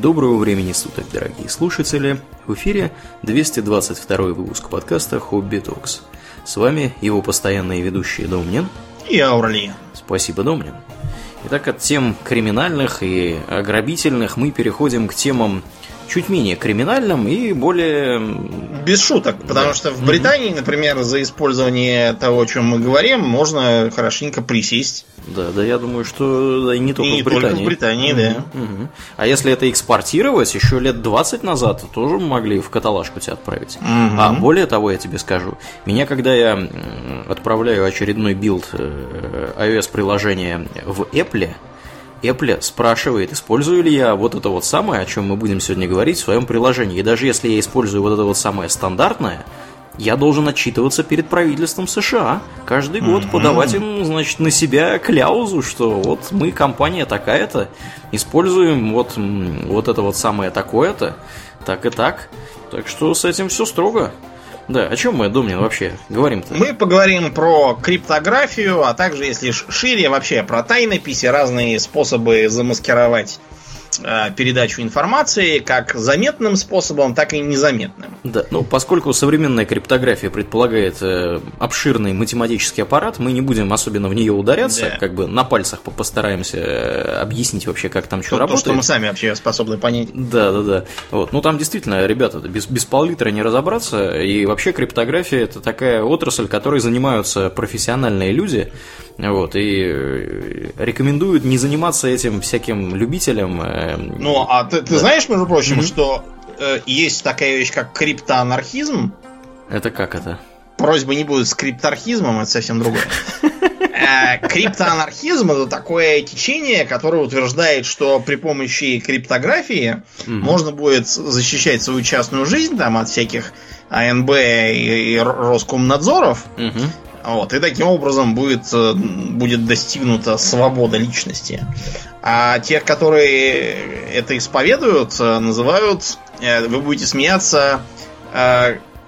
Доброго времени суток, дорогие слушатели! В эфире 222 выпуск подкаста «Хобби Токс». С вами его постоянные ведущие Домнин и Аурлиен. Спасибо, Домнин. Итак, от тем криминальных и ограбительных мы переходим к темам чуть менее криминальным и более... Без шуток, потому да. что в Британии, например, за использование того, о чем мы говорим, можно хорошенько присесть. Да, да, я думаю, что да, не только и в Британии. Только в Британии, угу, да. Угу. А если это экспортировать, еще лет 20 назад тоже могли в каталажку тебя отправить. Угу. А более того, я тебе скажу, меня, когда я отправляю очередной билд э, iOS-приложения в Apple, Apple спрашивает, использую ли я вот это вот самое, о чем мы будем сегодня говорить в своем приложении. И даже если я использую вот это вот самое стандартное, я должен отчитываться перед правительством США. Каждый год mm-hmm. подавать им, значит, на себя кляузу, что вот мы, компания такая-то, используем вот, вот это вот самое такое-то, так и так. Так что с этим все строго. Да, о чем мы, Домнин, вообще говорим-то? Мы поговорим про криптографию, а также, если шире, вообще про тайнописи, разные способы замаскировать передачу информации как заметным способом, так и незаметным. Да, ну поскольку современная криптография предполагает э, обширный математический аппарат, мы не будем особенно в нее ударяться, да. как бы на пальцах постараемся э, объяснить вообще, как там что работает. То, что мы сами вообще способны понять. Да, да, да. Вот. Ну там действительно, ребята, без, без пол-литра не разобраться, и вообще криптография это такая отрасль, которой занимаются профессиональные люди, вот, и э, рекомендуют не заниматься этим всяким любителям. Э, ну, а ты, ты да. знаешь, между прочим, mm-hmm. что э, есть такая вещь, как криптоанархизм? Это как это? Просьба не будет с криптархизмом, это совсем другое. Э, криптоанархизм это такое течение, которое утверждает, что при помощи криптографии можно будет защищать свою частную жизнь там от всяких АНБ и Роскомнадзоров, вот, и таким образом будет, э, будет достигнута свобода личности. А тех, которые это исповедуют, э, называют, э, вы будете смеяться,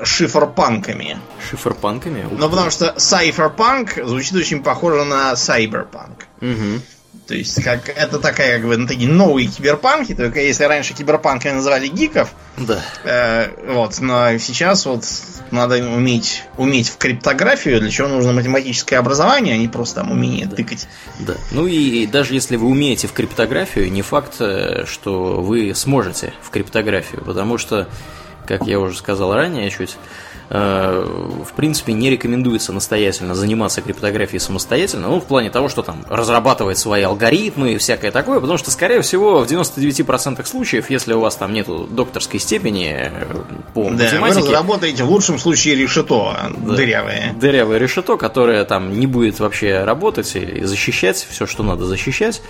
шиферпанками. Шиферпанками? Ну, потому что сайферпанк звучит очень похоже на сайберпанк. Угу. То есть, как это такая, как бы, ну, такие новые киберпанки, только если раньше киберпанками называли гиков, да. Э, вот, но сейчас вот надо уметь, уметь в криптографию, для чего нужно математическое образование, а не просто там умение да. тыкать. Да. Ну и даже если вы умеете в криптографию, не факт, э, что вы сможете в криптографию, потому что, как я уже сказал ранее чуть, в принципе, не рекомендуется настоятельно заниматься криптографией самостоятельно, ну, в плане того, что там разрабатывать свои алгоритмы и всякое такое, потому что, скорее всего, в 99% случаев, если у вас там нету докторской степени э, по да, математике... вы разработаете в лучшем случае решето да, дырявое. Дырявое решето, которое там не будет вообще работать и защищать все, что надо защищать.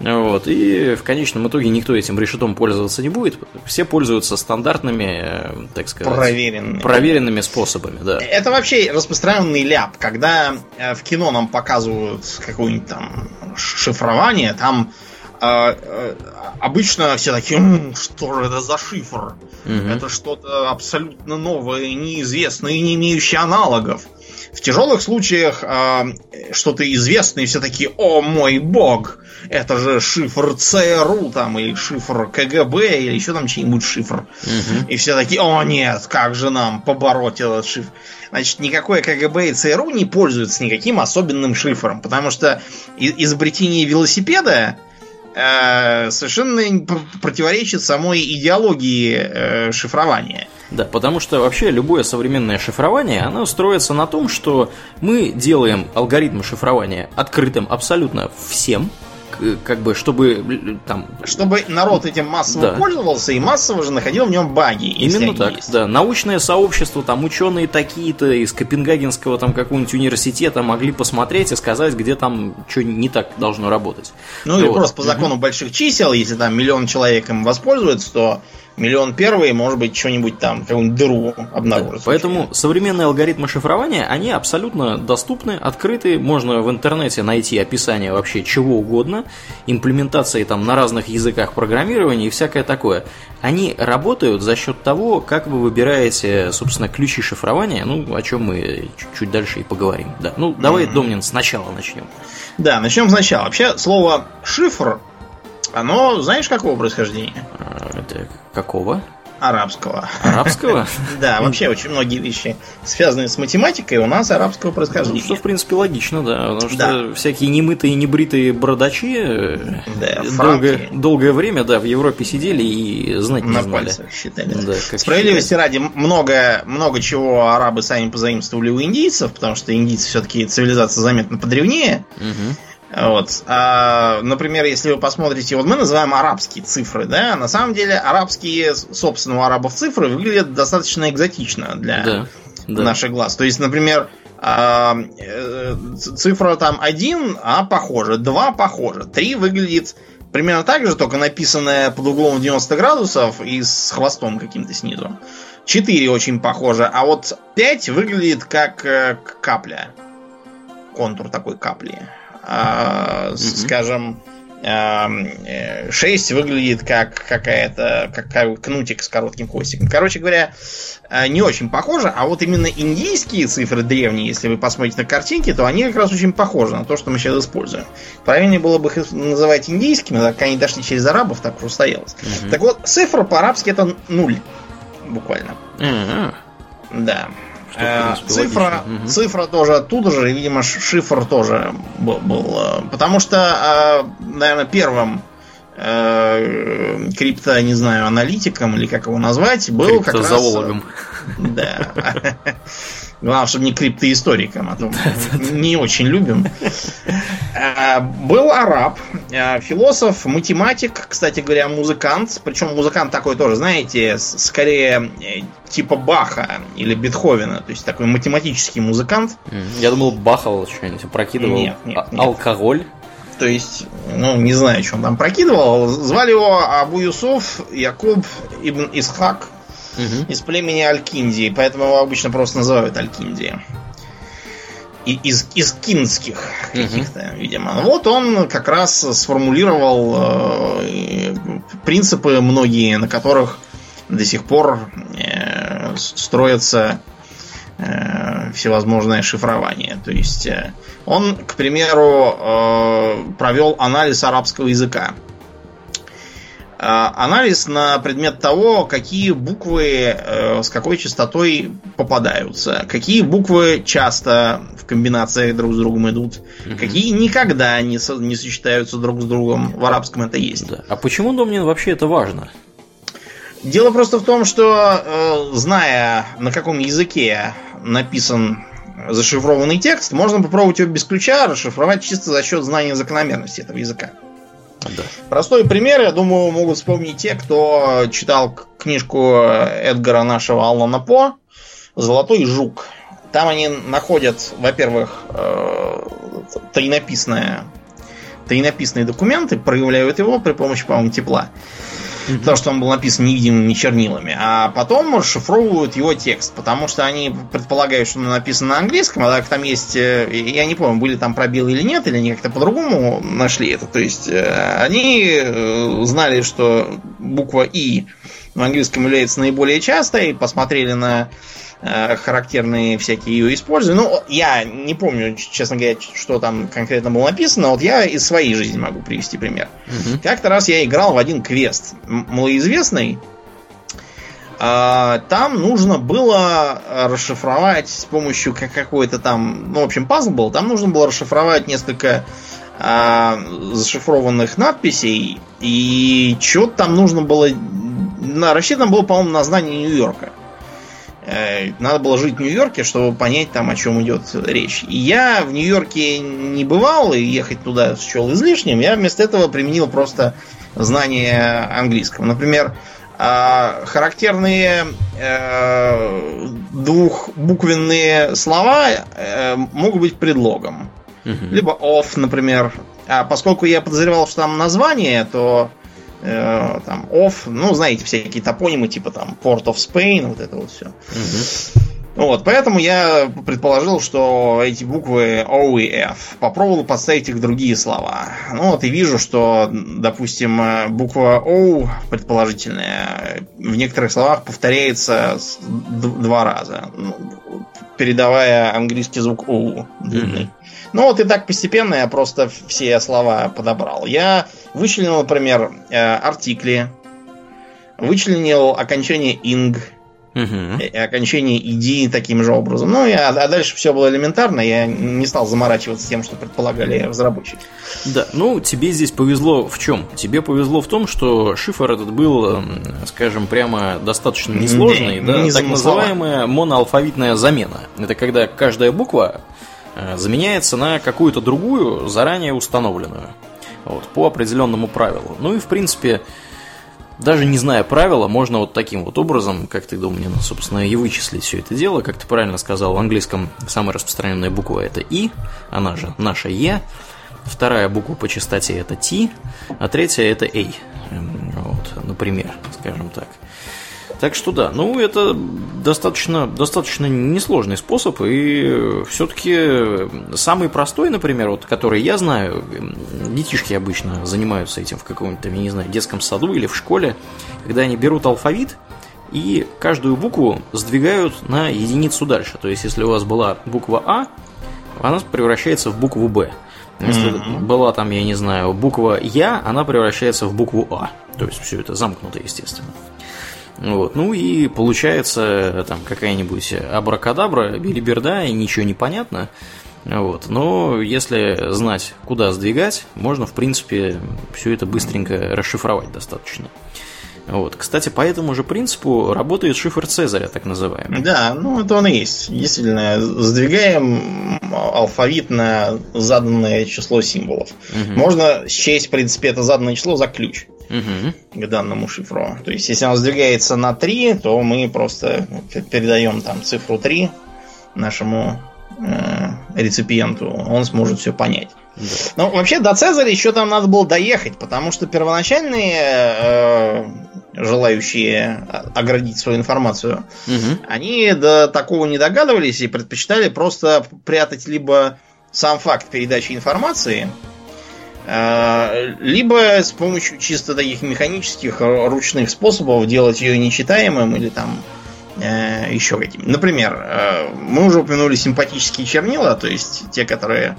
Вот, и в конечном итоге никто этим решетом пользоваться не будет. Все пользуются стандартными, э, так сказать, проверенными, проверенными способами, да. Это вообще распространенный ляп, когда э, в кино нам показывают какое-нибудь там шифрование, там э, э, обычно все такие, М, что же это за шифр? Угу. Это что-то абсолютно новое, неизвестное и не имеющее аналогов. В тяжелых случаях э, что-то известное, все такие, о мой бог, это же шифр ЦРУ там, или шифр КГБ, или еще там чей-нибудь шифр. Угу. И все такие, о нет, как же нам побороть этот шифр. Значит, никакое КГБ и ЦРУ не пользуются никаким особенным шифром, потому что изобретение велосипеда э, совершенно противоречит самой идеологии э, шифрования. Да, потому что вообще любое современное шифрование, оно строится на том, что мы делаем алгоритм шифрования открытым абсолютно всем, как бы, чтобы там... Чтобы народ этим массово да. пользовался и массово же находил в нем баги. Именно так, есть. да. Научное сообщество, там ученые такие-то из Копенгагенского там какого-нибудь университета могли посмотреть и сказать, где там что не так должно работать. Ну вот. или просто по закону больших чисел, если там миллион человек им воспользуется, то миллион первый, может быть, что-нибудь там, какую-нибудь дыру обнаружит. Да, поэтому современные алгоритмы шифрования, они абсолютно доступны, открыты, можно в интернете найти описание вообще чего угодно, имплементации там на разных языках программирования и всякое такое. Они работают за счет того, как вы выбираете, собственно, ключи шифрования, ну, о чем мы чуть дальше и поговорим. Да. Ну, давай, mm-hmm. Домнин, сначала начнем. Да, начнем сначала. Вообще, слово шифр оно, знаешь, какого происхождения? Это какого? арабского. Арабского? Да, вообще очень многие вещи, связанные с математикой, у нас арабского происхождения. Ну, что, в принципе, логично, да. Потому что всякие немытые, небритые бородачи да, долгое, время, да, в Европе сидели и знать не На знали. считали. Справедливости ради, много, много чего арабы сами позаимствовали у индийцев, потому что индийцы все-таки цивилизация заметно подревнее. Угу. Вот. А, например, если вы посмотрите, вот мы называем арабские цифры, да, на самом деле арабские, собственно, у арабов цифры выглядят достаточно экзотично для Да, да. наших глаз. То есть, например, а, э, цифра там 1, а похоже, 2 похоже, 3 выглядит примерно так же, только написанная под углом в 90 градусов и с хвостом каким-то снизу. 4 очень похоже, а вот 5 выглядит как э, капля. Контур такой капли. А, с- скажем, эм, э, 6 выглядит как какая-то как ка- кнутик с коротким хвостиком. Короче говоря, э, не очень похоже, а вот именно индийские цифры древние, если вы посмотрите на картинки, то они как раз очень похожи на то, что мы сейчас используем. Правильнее было бы их называть индийскими, так они дошли через арабов, так уж устоялось. Мгм. Так вот, цифра по-арабски это нуль, буквально. А, Да. Э, цифра. Мгм. цифра тоже оттуда же, и, видимо, шифр тоже был. был, э, потому что, наверное, первым э, крипто, не знаю, аналитиком или как его назвать, был как раз... Да. Главное, чтобы не криптоисториком, а то не очень любим. А, Был араб, а, философ, математик, кстати говоря, музыкант. Причем музыкант такой тоже, знаете, скорее э, типа Баха или Бетховена. То есть такой математический музыкант. Я думал, бахал что-нибудь, опрокидывал. Нет, нет, А- нет. Алкоголь. То есть, ну, не знаю, что он там прокидывал. Звали его Абу Юсуф Якуб Ибн Исхак. Мгм. из племени Алькиндии, поэтому его обычно просто называют Алькиндия. И из, из кинских каких-то, видимо. Вот он как раз сформулировал э, принципы многие, на которых до сих пор э, строятся э, всевозможное шифрование. То есть э, он, к примеру, э, провел анализ арабского языка. А, анализ на предмет того, какие буквы э, с какой частотой попадаются, какие буквы часто в комбинациях друг с другом идут, Мгм. какие никогда не, со- не сочетаются друг с другом. В арабском это есть. Да. А почему, Домнин, вообще это важно? Дело просто в том, что э, зная, на каком языке написан зашифрованный текст, можно попробовать его без ключа расшифровать чисто за счет знания закономерности этого языка. Да. Простой пример, я думаю, могут вспомнить те, кто читал книжку Эдгара нашего Аллана По «Золотой жук». Там они находят, во-первых, э, тайнописное, тайнописные документы, проявляют его при помощи, по-моему, тепла. Потому что он был написан невидимыми чернилами. А потом расшифровывают его текст. Потому что они предполагают, что он написан на английском, а так там есть... э, Я не помню, были там пробелы или нет, или они как-то по-другому нашли это. То есть э, они э, знали, что буква И в английском является наиболее частой, посмотрели на характерные всякие ее использования. Ну, я не помню, честно говоря, что там конкретно было написано. Вот я из своей жизни могу привести пример. Мгм. Как-то раз я играл в один квест малоизвестный. А, Там нужно было расшифровать с помощью как- какой-то там, ну, в общем, пазл был. Там нужно было расшифровать несколько а, зашифрованных надписей. И что-то там нужно было... На, рассчитано было, по-моему, на знание Нью-Йорка. Э, Надо было жить в Нью-Йорке, чтобы понять там, о чем идет речь. И я в Нью-Йорке не бывал, и ехать туда счел излишним. Я вместо этого применил просто знание английского. Например, а, характерные э, двухбуквенные слова э, могут быть предлогом. Мгм. Либо off, например. А поскольку я подозревал, что там название, то э, там off, ну, знаете, всякие топонимы, типа там Port of Spain, вот это вот все. Мгм. Вот, поэтому я предположил, что эти буквы O и F. Попробовал подставить их другие слова. Ну вот и вижу, что, допустим, буква O, предположительная, в некоторых словах повторяется два раза, ну, передавая английский звук O длинный. Ну вот и так постепенно я просто все слова подобрал. Я вычленил, например, э, артикли, вычленил окончание инг Угу. Окончание иди таким же образом. Ну, и, а, а дальше все было элементарно, я не стал заморачиваться тем, что предполагали разработчики. Да, ну, тебе здесь повезло в чем? Тебе повезло в том, что шифр этот был, скажем, прямо достаточно несложный, да, да не так называемая моноалфавитная замена. Это когда каждая буква э, заменяется на какую-то другую, заранее установленную. Вот, по определенному правилу. Ну и, в принципе, даже не зная правила, можно вот таким вот образом, как ты думаешь, собственно, и вычислить все это дело. Как ты правильно сказал, в английском самая распространенная буква это И, она же наша Е. Вторая буква по частоте это T, а третья это. Эм, вот, например, скажем так. Так что да, ну это достаточно, достаточно несложный способ, и все-таки самый простой, например, вот, который я знаю, детишки обычно занимаются этим в каком-то, я не знаю, детском саду или в школе, когда они берут алфавит и каждую букву сдвигают на единицу дальше. То есть, если у вас была буква А, она превращается в букву Б. Если mm-hmm. была там, я не знаю, буква Я, она превращается в букву А. То есть все это замкнуто, естественно. Вот. Ну и получается там какая-нибудь абракадабра, билиберда, и ничего не понятно. Вот. Но если знать, куда сдвигать, можно, в принципе, все это быстренько расшифровать достаточно. Вот. Кстати, по этому же принципу работает шифр Цезаря, так называемый. Да, ну это он и есть. Действительно, сдвигаем алфавит на заданное число символов. Угу. Можно счесть, в принципе, это заданное число за ключ угу. к данному шифру. То есть, если он сдвигается на 3, то мы просто передаем там цифру 3 нашему э, реципиенту, он сможет все понять. Да. Ну, вообще, до Цезаря еще там надо было доехать, потому что первоначальные э, желающие оградить свою информацию, угу. они до такого не догадывались и предпочитали просто прятать либо сам факт передачи информации, либо с помощью чисто таких механических ручных способов делать ее нечитаемым или там э, еще каким. Например, э, мы уже упомянули симпатические чернила, то есть те, которые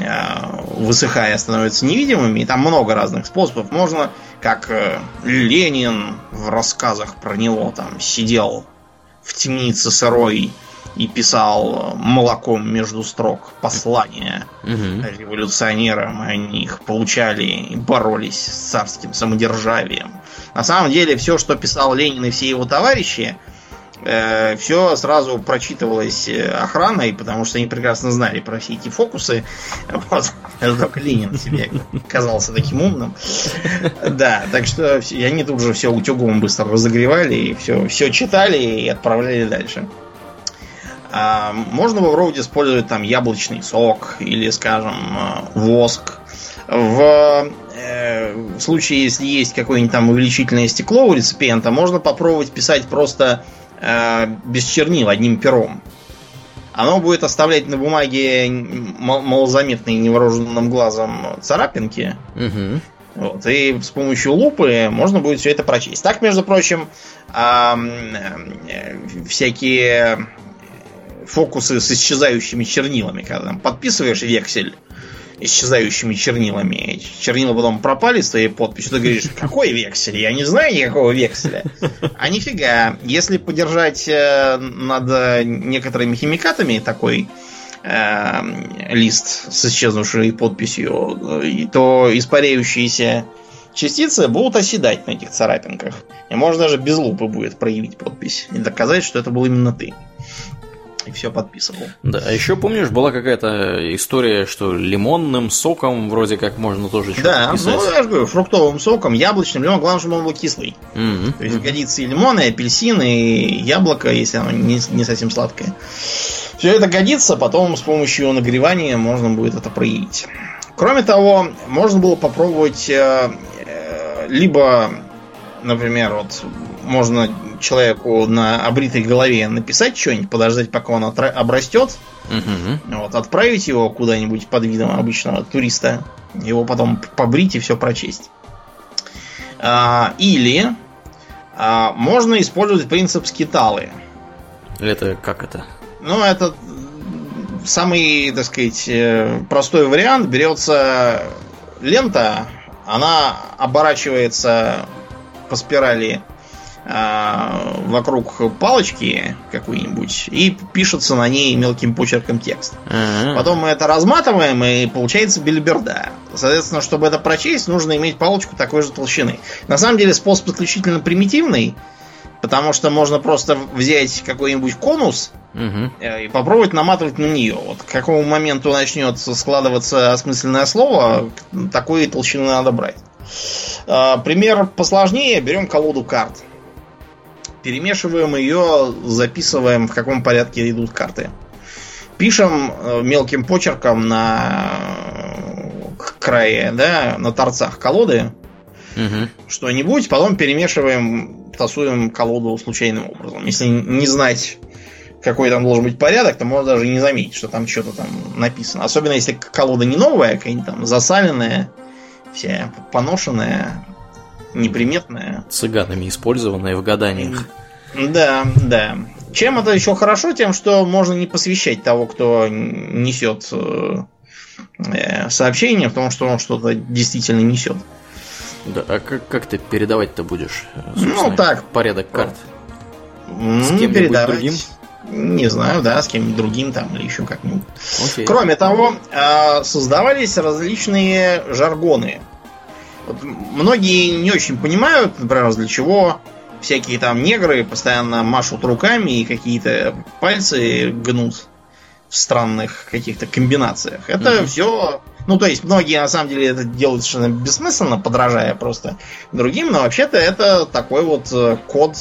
Э, высыхая, становятся невидимыми. И там много разных способов. Можно, как э, Ленин в рассказах про него там сидел в темнице сырой и писал молоком между строк послания угу. революционерам. Они их получали и боролись с царским самодержавием. На самом деле, все, что писал Ленин и все его товарищи, э, все сразу прочитывалось э, охраной, потому что они прекрасно знали про все эти фокусы. Вот. Только Ленин себе казался таким умным. Да, так что они тут же все утюгом быстро разогревали, и все, все читали и отправляли дальше. А, можно в Роуде использовать там яблочный сок или, скажем, э, воск. В э, в случае, если есть какое-нибудь там увеличительное стекло у реципиента, можно попробовать писать просто э, без чернил, одним пером. Оно будет оставлять на бумаге малозаметные невооруженным глазом царапинки. Угу. Вот, и с помощью лупы можно будет все это прочесть. Так, между прочим, э, э, всякие фокусы с исчезающими чернилами, когда там подписываешь вексель исчезающими чернилами. Чернила потом пропали с твоей подписью. Ты говоришь, какой вексель? Я не знаю никакого векселя. А нифига. Если подержать э, над некоторыми химикатами такой э, лист с исчезнувшей подписью, э, то испаряющиеся частицы будут оседать на этих царапинках. И можно даже без лупы будет проявить подпись и доказать, что это был именно ты и все подписывал. Да, а еще помнишь, была какая-то история, что лимонным соком вроде как можно тоже что-то Да, писать. ну я же говорю, фруктовым соком, яблочным, лимон, главное, чтобы он был кислый. Mm-hmm. То есть годится и лимон, и апельсин, и яблоко, если оно не, не совсем сладкое. Все это годится, потом с помощью нагревания можно будет это проявить. Кроме того, можно было попробовать э, э, либо, например, вот можно человеку на обритой голове написать что-нибудь, подождать, пока он обрастет, угу. вот, отправить его куда-нибудь под видом обычного туриста, его потом побрить и все прочесть. А, или а, можно использовать принцип скиталы. Это как это? Ну, это самый, так сказать, э, простой вариант. Берется лента, она оборачивается по спирали вокруг палочки какой-нибудь и пишется на ней мелким почерком текст. Ага. Потом мы это разматываем, и получается бельберда. Соответственно, чтобы это прочесть, нужно иметь палочку такой же толщины. На самом деле способ исключительно примитивный, потому что можно просто взять какой-нибудь конус э, и попробовать наматывать на нее. Вот к какому моменту начнет складываться осмысленное слово, такой толщины надо брать. Э, Пример посложнее. Берем колоду карт. Перемешиваем ее, записываем, в каком порядке идут карты. Пишем э, мелким почерком на э, крае, да, на торцах колоды Мгм. что-нибудь, потом перемешиваем, тасуем колоду случайным образом. Если не знать, какой там должен быть порядок, то можно даже не заметить, что там что-то там написано. Особенно если колода не новая, какая-нибудь там засаленная, вся поношенная, неприметная. Цыганами использованные в гаданиях. Да, да. Чем это еще хорошо? Тем, что можно не посвящать того, кто несет э, э, сообщение, потому что он что-то действительно несет. Да, а как, как ты передавать-то будешь? э, Ну, так. Порядок карт. С кем-нибудь передавать. другим? Не знаю, да, с кем-нибудь другим там или еще как-нибудь. Окей. Кроме того, создавались различные жаргоны. Вот многие не очень понимают, например, для чего всякие там негры постоянно машут руками и какие-то пальцы гнут в странных каких-то комбинациях. Это Мгм. все... Ну, то есть, многие на самом деле это делают совершенно бессмысленно, подражая просто другим, но вообще-то это такой вот э, код,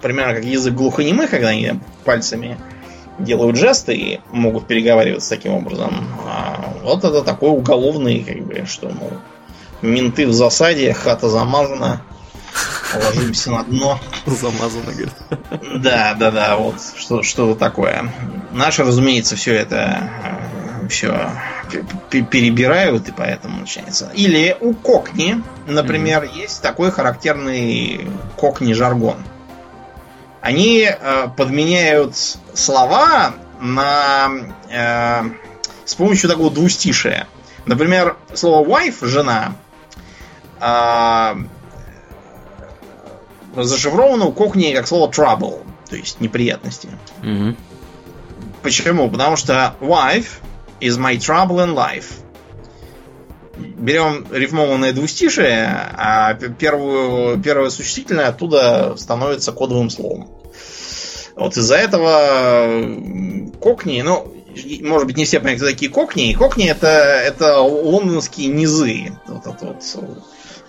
примерно как язык глухонемых, когда они пальцами делают жесты и могут переговариваться таким образом. А вот это такой уголовный, как бы, что, мол, менты в засаде, хата замазана, ложимся на дно. Замазано, говорит. Да, да, да, вот что, что такое. Наши, разумеется, все это все перебирают, и поэтому начинается. Или у кокни, например, есть такой характерный кокни жаргон. Они э, подменяют слова на э, с помощью такого двустишия. Например, слово wife жена э, зашифровано у кокни как слово trouble, то есть неприятности. Мгм. Почему? Потому что wife is my trouble in life. Берем рифмованное двустишие, а первую, первое существительное оттуда становится кодовым словом. Вот из-за этого кокни, ну, может быть, не все понимают, кто такие кокни. Кокни это, это лондонские низы. Вот вот э,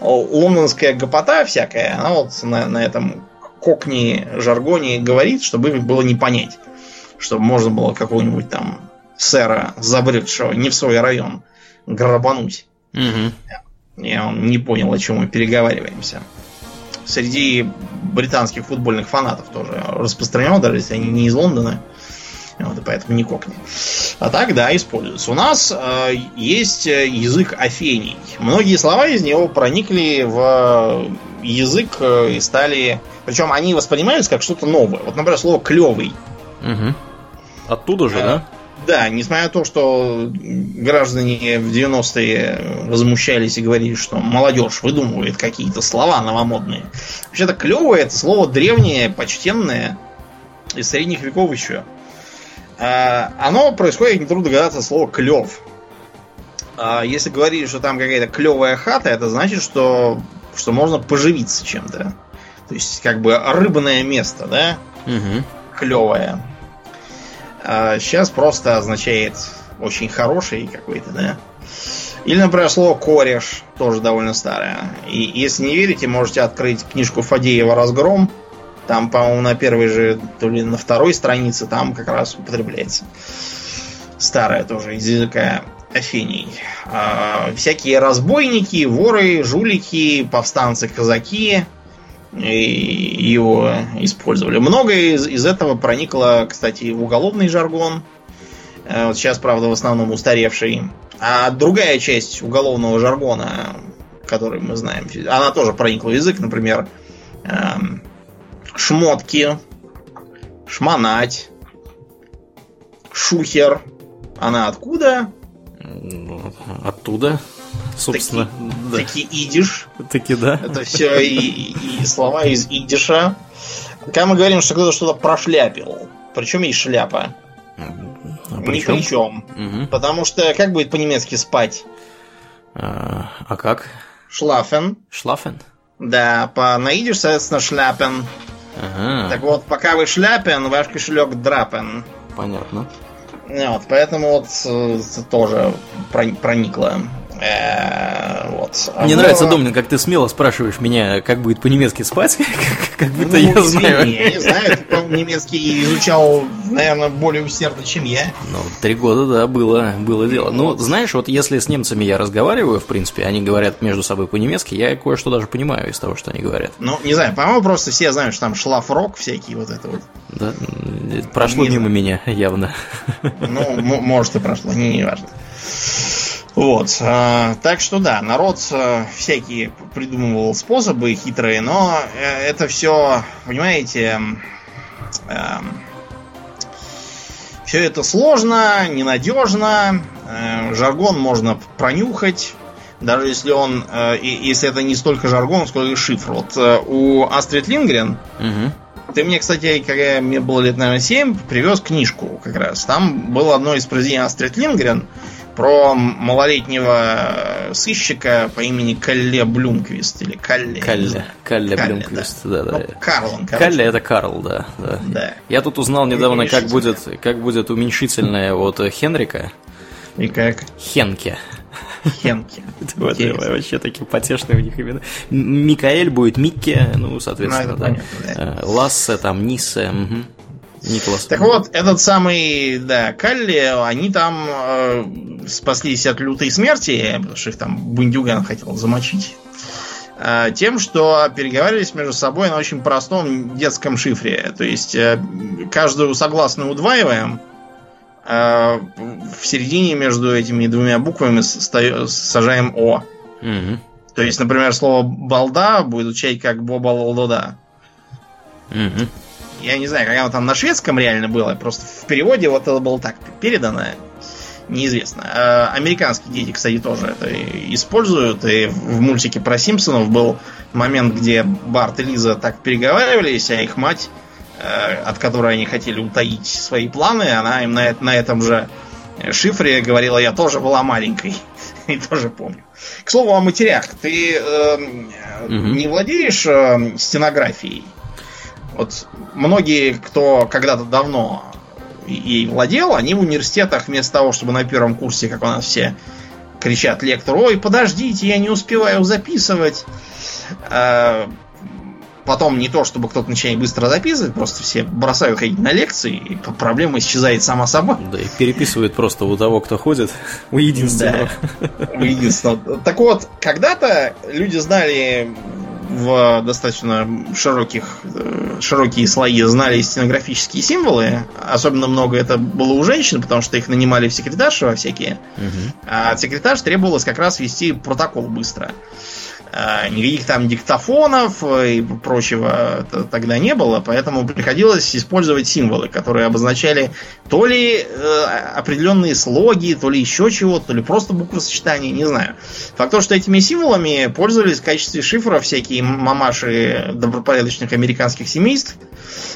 лондонская гопота всякая, она вот на, на этом кокни жаргоне говорит, чтобы их было не понять чтобы можно было какого-нибудь там сэра, забредшего не в свой район, грабануть. И он не понял, о чем мы переговариваемся. Среди британских футбольных фанатов тоже распространено, даже если они не из Лондона. Вот, поэтому не кокни. А так, да, используется. У нас э, есть э, язык афений. Многие слова из него проникли в язык э, и стали... Причем они воспринимаются как что-то новое. Вот, например, слово клевый. Мгм. Оттуда же, Э, да? Да, несмотря на то, что граждане в 90-е возмущались и говорили, что молодежь выдумывает какие-то слова новомодные. Вообще-то клевое это слово древнее, почтенное, из средних веков еще. А, Оно происходит, нетрудно догадаться, слово клев. А Если говорили, что там какая-то клевая хата, это значит, что, что можно поживиться чем-то. То есть, как бы рыбное место, да? Мгм. клевая. сейчас просто означает очень хороший какой-то, да. Или, например, слово кореш, тоже довольно старое. И если не верите, можете открыть книжку Фадеева «Разгром». Там, по-моему, на первой же, то ли на второй странице, там как раз употребляется. Старая тоже, из языка афений. А, всякие разбойники, воры, жулики, повстанцы, казаки и его использовали. Многое из, из этого проникло, кстати, в уголовный жаргон. Э, Вот сейчас, правда, в основном устаревший. А другая часть уголовного жаргона, который мы знаем, она тоже проникла в язык, например, эм, шмотки, шмонать, шухер. Она откуда? Оттуда, собственно. да. Таки идиш. Таки да. Это все и, и- слова из идиша. Когда мы говорим, что кто-то что-то прошляпил, причем есть шляпа? А Ни при чем. Угу. Потому что как будет по-немецки спать? А, а как? Шлафен. Шлафен? Да, по наидиш, соответственно, шляпен. Ага. Так вот, пока вы шляпен, ваш кошелек драпен. Понятно. Вот, поэтому вот э, тоже проникло. Э, вот. Мне Но... нравится, Домнин, как ты смело спрашиваешь меня, как будет по-немецки спать, как будто ну, я знаю. Я не знаю, ты немецкий изучал, наверное, более усердно, чем я. Ну, три года, да, было, было дело. Ну, знаешь, вот если с немцами я разговариваю, в принципе, они говорят между собой по-немецки, я кое-что даже понимаю из того, что они говорят. Ну, не знаю, по-моему, просто все знают, что там шлафрок всякий вот это вот. Да, прошло не мимо меня, явно. Ну, может и прошло, не, не важно. Вот. Э, так что да, народ э, всякие придумывал способы хитрые, но э, это все, понимаете, э, все это сложно, ненадежно, жаргон можно пронюхать, даже если он, если это не столько жаргон, сколько шифр. Вот у Астрид Лингрен, угу. ты мне, кстати, когда мне было лет, наверное, 7, привез книжку как раз. Там было одно из произведений Астрид Лингрен, про малолетнего сыщика по имени Калле Блюмквист или Калле. Калле, Калле, Калле Блюмквист, да, да. Ну, Карл он, Калле это Карл, да, да. да. Я тут узнал недавно, как будет, как будет уменьшительное от Хенрика. И как? Хенке. Хенке. Вот, вообще такие потешные у них имена. Микаэль будет Микке, ну, соответственно, ну, да. Да. Э, Лассе, там, Ниссе. Николас. Так вот, этот самый, да, Калли, они там э, спаслись от лютой смерти, потому что их там Бундюган хотел замочить. Э, тем, что переговаривались между собой на очень простом детском шифре. То есть э, каждую согласную удваиваем, э, в середине между этими двумя буквами сажаем О. Угу. То есть, например, слово балда будет звучать как боба лалдода. Угу. Я не знаю, как оно там на шведском реально было. Просто в переводе вот это было так передано. Неизвестно. А американские дети, кстати, тоже это используют. И в мультике про Симпсонов был момент, где Барт и Лиза так переговаривались, а их мать, э, от которой они хотели утаить свои планы, она им на, на этом же шифре говорила, я тоже была маленькой. И тоже помню. К слову о матерях. Ты э, угу. не владеешь э, стенографией? Вот многие, кто когда-то давно ей владел, они в университетах вместо того, чтобы на первом курсе, как у нас все кричат лектору, ой, подождите, я не успеваю записывать. А, потом не то, чтобы кто-то начинает быстро записывать, просто все бросают ходить на лекции, и проблема исчезает сама собой. Да, и переписывают просто у того, кто ходит, у единственного. Да, у единственного. Так вот, когда-то люди знали в достаточно широких, э, широкие слои знали стенографические символы. Особенно много это было у женщин, потому что их нанимали в секретарши во всякие. Угу. А от секретарш требовалось как раз вести протокол быстро. А, никаких там диктофонов и прочего тогда не было, поэтому приходилось использовать символы, которые обозначали то ли э, определенные слоги, то ли еще чего, то ли просто буквы сочетания, не знаю. Факт то, что этими символами пользовались в качестве шифра всякие мамаши добропорядочных американских семейств,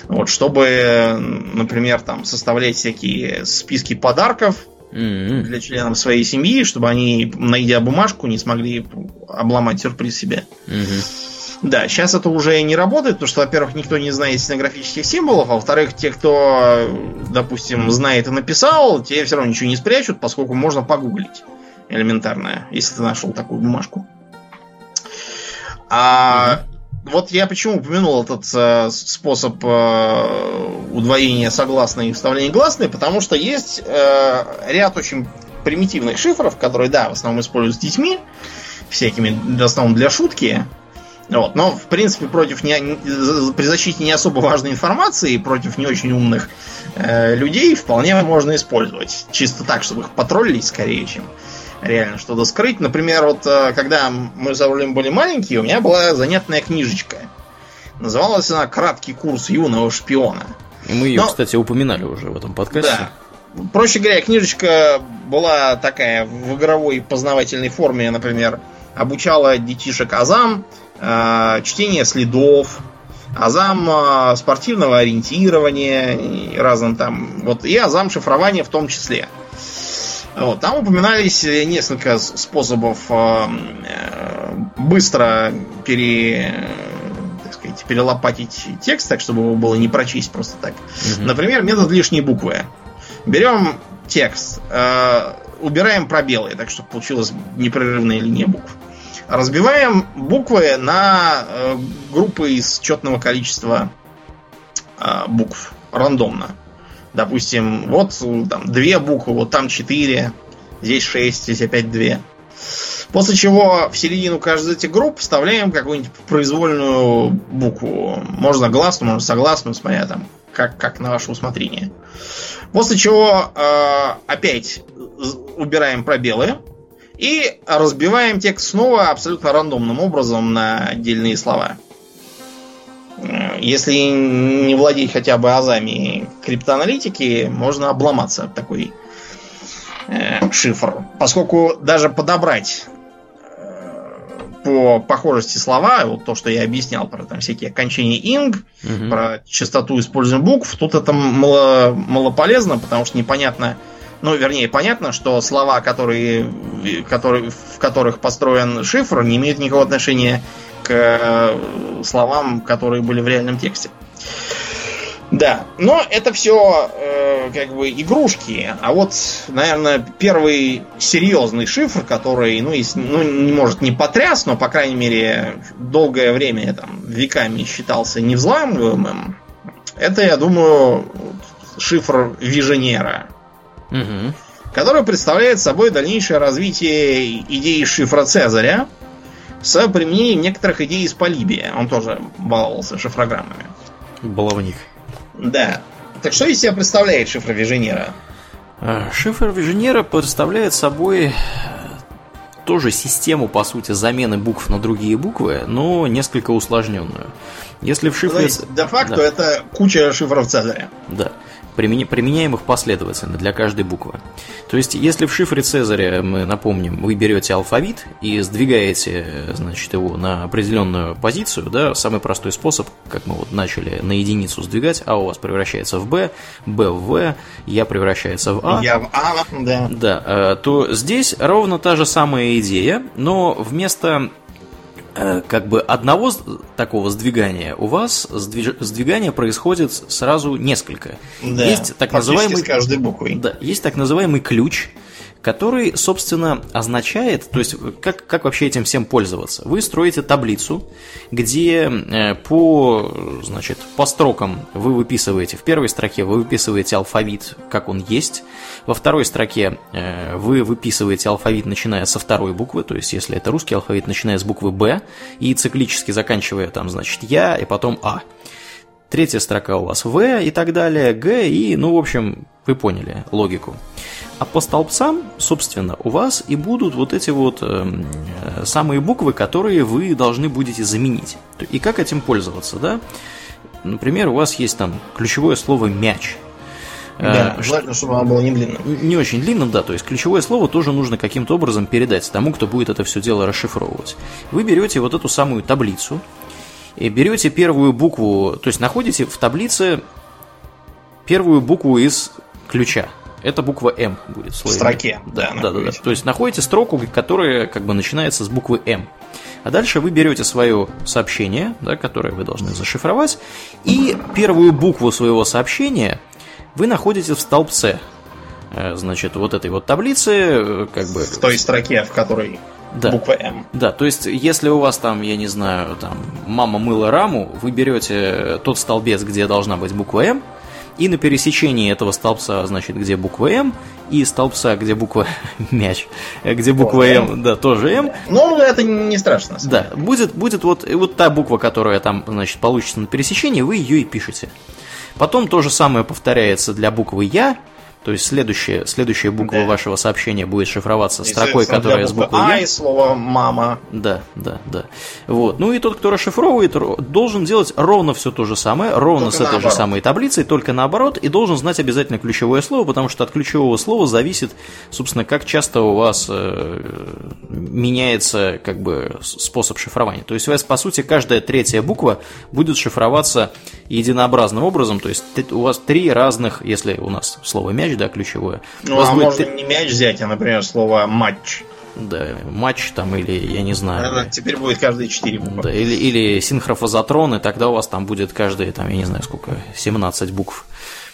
вот, чтобы, например, там составлять всякие списки подарков, mm-hmm. для членов своей семьи, чтобы они, найдя бумажку, не смогли обломать сюрприз себе. Mm-hmm. Да, сейчас это уже не работает, потому что, во-первых, никто не знает стенографических символов, а во-вторых, те, кто, допустим, знает и написал, те все равно ничего не спрячут, поскольку можно погуглить элементарно, если ты нашел такую бумажку. А mm-hmm вот я почему упомянул этот э, способ э, удвоения согласной и вставления гласной, потому что есть э, ряд очень примитивных шифров, которые, да, в основном используют с детьми, всякими, в основном для шутки. Вот, но, в принципе, против не, при защите не особо важной информации, против не очень умных э, людей вполне можно использовать. Чисто так, чтобы их потроллить скорее, чем реально что-то скрыть. Например, вот э, когда мы с Аулем были маленькие, у меня была занятная книжечка. Называлась она «Краткий курс юного шпиона». И мы ее, Но, кстати, упоминали уже в этом подкасте. Да. Проще говоря, книжечка была такая в игровой познавательной форме, например, обучала детишек азам, э, чтение следов, азам э, спортивного ориентирования, и разным там, вот, и азам шифрования в том числе. Вот, там упоминались несколько способов э, быстро пере, так сказать, перелопатить текст, так чтобы его было не прочесть просто так. Угу. Например, метод лишней буквы. Берем текст, э, убираем пробелы, так чтобы получилась непрерывная линия букв. Разбиваем буквы на э, группы из четного количества э, букв рандомно. Допустим, вот там две буквы, вот там четыре, здесь шесть, здесь опять две. После чего в середину каждой из этих групп вставляем какую-нибудь произвольную букву. Можно гласную, можно согласную, смотря там, как, как на ваше усмотрение. После чего э, опять убираем пробелы и разбиваем текст снова абсолютно рандомным образом на отдельные слова. Если не владеть хотя бы азами криптоаналитики, можно обломаться такой э, шифр. Поскольку даже подобрать по похожести слова, вот то, что я объяснял про там всякие окончания инг, угу. про частоту использования букв, тут это мало, мало полезно, потому что непонятно, ну, вернее, понятно, что слова, которые, которые, в которых построен шифр, не имеют никакого отношения к э, словам, которые были в реальном тексте. Да, но это все э, как бы игрушки. А вот, наверное, первый серьезный шифр, который, ну, есть, ну, не может не потряс, но, по крайней мере, долгое время, там, веками считался невзламываемым, это, я думаю, шифр Виженера. Угу. Который представляет собой дальнейшее развитие идеи шифра Цезаря с применением некоторых идей из Полибия. Он тоже баловался шифрограммами. Баловник. Да. Так что из себя представляет шифр Виженера? А, шифр Виженера представляет собой э, тоже систему, по сути, замены букв на другие буквы, но несколько усложненную. Если в шифре... Де-факто да. это куча шифров Цезаря. Да применяемых последовательно для каждой буквы. То есть, если в шифре Цезаря, мы напомним, вы берете алфавит и сдвигаете значит, его на определенную позицию, да, самый простой способ, как мы вот начали на единицу сдвигать, А у вас превращается в Б, Б в В, Я превращается в А. Я в А, да. Да, э, то здесь ровно та же самая идея, но вместо как бы одного такого сдвигания у вас сдвигание происходит сразу несколько. Да, есть так называемый с каждой буквой. Да, есть так называемый ключ, который, собственно, означает, то есть как, как вообще этим всем пользоваться. Вы строите таблицу, где э, по, значит, по строкам вы выписываете, в первой строке вы выписываете алфавит, как он есть, во второй строке э, вы выписываете алфавит, начиная со второй буквы, то есть если это русский алфавит, начиная с буквы «Б», и циклически заканчивая там, значит, «Я» и потом «А». Третья строка у вас В и так далее, Г и, ну, в общем, вы поняли логику. А по столбцам, собственно, у вас и будут вот эти вот э, самые буквы, которые вы должны будете заменить. И как этим пользоваться, да? Например, у вас есть там ключевое слово мяч. Да, э, желательно, чтобы оно было не длинным. Не очень длинным, да. То есть ключевое слово тоже нужно каким-то образом передать тому, кто будет это все дело расшифровывать. Вы берете вот эту самую таблицу, и берете первую букву, то есть находите в таблице первую букву из ключа это буква М будет в строке. Да, да, да, да. То есть находите строку, которая как бы начинается с буквы М. А дальше вы берете свое сообщение, да, которое вы должны зашифровать, и первую букву своего сообщения вы находите в столбце. Э, значит, вот этой вот таблицы, э, как бы... В той строке, в которой да. буква М. Да, то есть, если у вас там, я не знаю, там, мама мыла раму, вы берете тот столбец, где должна быть буква М, и на пересечении этого столбца, значит, где буква М, и столбца, где буква мяч, где буква М, да, тоже М. Ну, это не страшно. Да, будет, будет вот, вот та буква, которая там, значит, получится на пересечении, вы ее и пишете. Потом то же самое повторяется для буквы Я, То есть следующая, следующая буква да. вашего сообщения будет шифроваться и строкой, которая с буквой А. и слово мама. Да, да, да. Вот. Ну и тот, кто расшифровывает, должен делать ровно все то же самое, ровно только с этой наоборот. же самой таблицей, только наоборот, и должен знать обязательно ключевое слово, потому что от ключевого слова зависит, собственно, как часто у вас э, меняется как бы способ шифрования. То есть у вас, по сути, каждая третья буква будет шифроваться единообразным образом, то есть у вас три разных, если у нас слово мяч, да, ключевое. Ну, а можно три... не мяч взять, а, например, слово матч. Да, матч там или, я не знаю. Да, теперь будет каждые четыре буквы. Да, или, или синхрофазотрон, и тогда у вас там будет каждые, там, я не знаю сколько, 17 букв.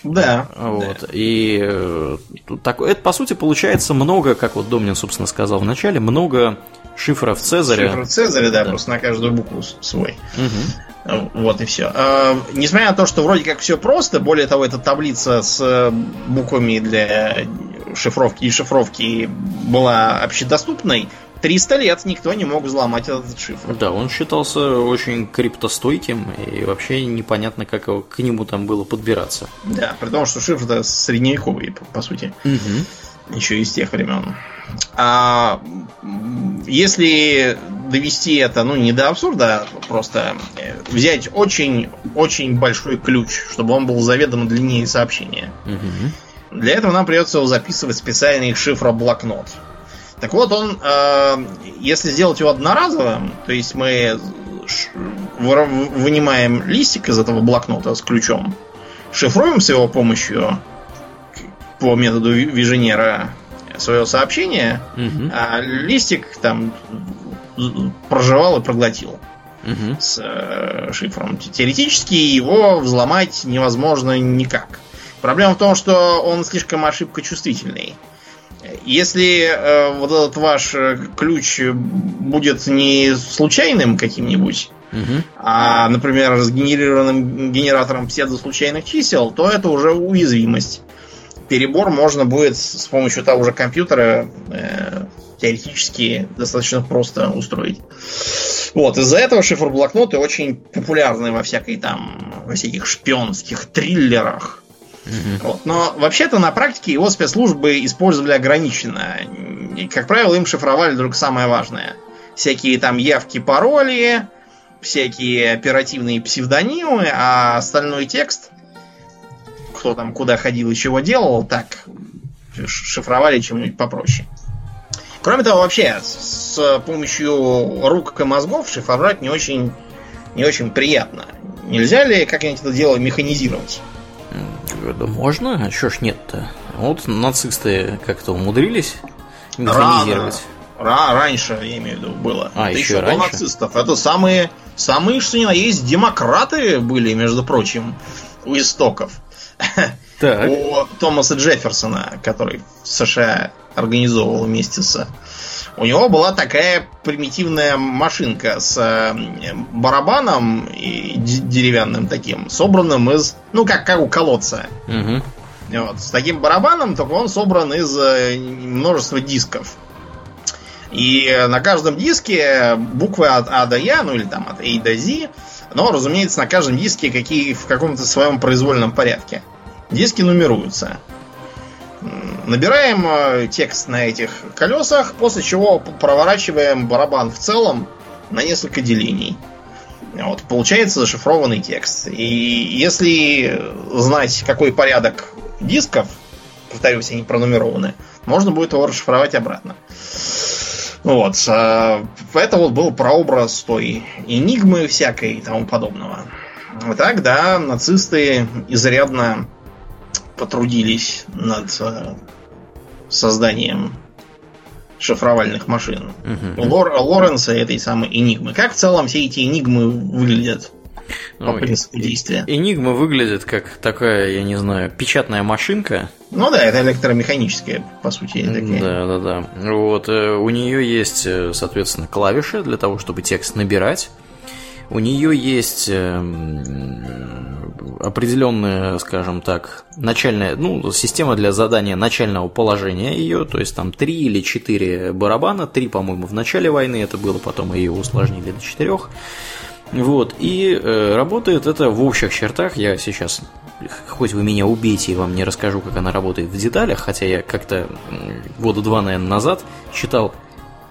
Да. Вот. Да. И э, так, это, по сути, получается много, как вот Домнин, собственно, сказал в начале, много шифров Цезаря. Шифров Цезаря, да, да, просто на каждую букву свой. Угу. Вот и все. А, несмотря на то, что вроде как все просто, более того, эта таблица с буквами для шифровки и шифровки была общедоступной, 300 лет никто не мог взломать этот шифр. Да, он считался очень криптостойким, и вообще непонятно, как к нему там было подбираться. Да, при том, что шифр-то средневековый, по сути. Угу. Еще из тех времен. А если довести это, ну, не до абсурда, просто э, взять очень-очень большой ключ, чтобы он был заведомо длиннее сообщения. Угу. Для этого нам придется записывать специальный шифроблокнот. Так вот, он, э, если сделать его одноразовым, то есть мы вынимаем листик из этого блокнота с ключом, шифруем с его помощью по методу виженера свое сообщение, угу. а листик там проживал и проглотил угу. с э, шифром. Теоретически его взломать невозможно никак. Проблема в том, что он слишком ошибкочувствительный. Если э, вот этот ваш э, ключ будет не случайным каким-нибудь, угу. а, например, сгенерированным генератором псевдослучайных чисел, то это уже уязвимость. Перебор можно будет с помощью того же компьютера э, теоретически достаточно просто устроить. Вот, из-за этого шифр-блокноты очень популярны во всякой там, во всяких шпионских триллерах. Угу. Вот. Но вообще-то на практике его спецслужбы использовали ограниченно. И, как правило, им шифровали только самое важное. Всякие там явки, пароли, всякие оперативные псевдонимы, а остальной текст, кто там куда ходил и чего делал, так шифровали чем-нибудь попроще. Кроме того, вообще, с помощью рук и мозгов шифровать не очень, не очень приятно. Нельзя ли как-нибудь это дело механизировать? Да можно, а что ж нет-то? Вот нацисты как-то умудрились механизировать. Рано. раньше, я имею в виду, было. А, это еще, еще раньше? до нацистов. Это самые, самые, что ни на есть, демократы были, между прочим, у истоков. Так. У Томаса Джефферсона, который в США организовывал вместе с у него была такая примитивная машинка с э, барабаном и деревянным таким, собранным из, ну как, как у колодца. Угу. Вот, с таким барабаном, только он собран из э, множества дисков. И на каждом диске буквы от А до Я, ну или там от А до З, но, разумеется, на каждом диске какие в каком-то своем произвольном порядке. Диски нумеруются. Набираем э, текст на этих колесах, после чего проворачиваем барабан в целом на несколько делений. Вот, получается зашифрованный текст. И если знать, какой порядок дисков, повторюсь, они пронумерованы, можно будет его расшифровать обратно. Вот. Э, это вот был прообраз той энигмы всякой и тому подобного. Так, да, нацисты изрядно потрудились над э, созданием шифровальных машин. Угу. Лор, Лоренса этой самой Энигмы. Как в целом все эти Энигмы выглядят? Ну, по принципу действия. Энигма выглядит как такая, я не знаю, печатная машинка. Ну да, это электромеханическая, по сути. Такая. Да, да, да. Вот, э, у нее есть, э, соответственно, клавиши для того, чтобы текст набирать. У нее есть эм, определенная, скажем так, начальная, ну, система для задания начального положения ее, то есть там три или четыре барабана, три, по-моему, в начале войны это было, потом ее усложнили до четырех. Вот, и э, работает это в общих чертах, я сейчас хоть вы меня убейте, и вам не расскажу, как она работает в деталях, хотя я как-то года два, наверное, назад читал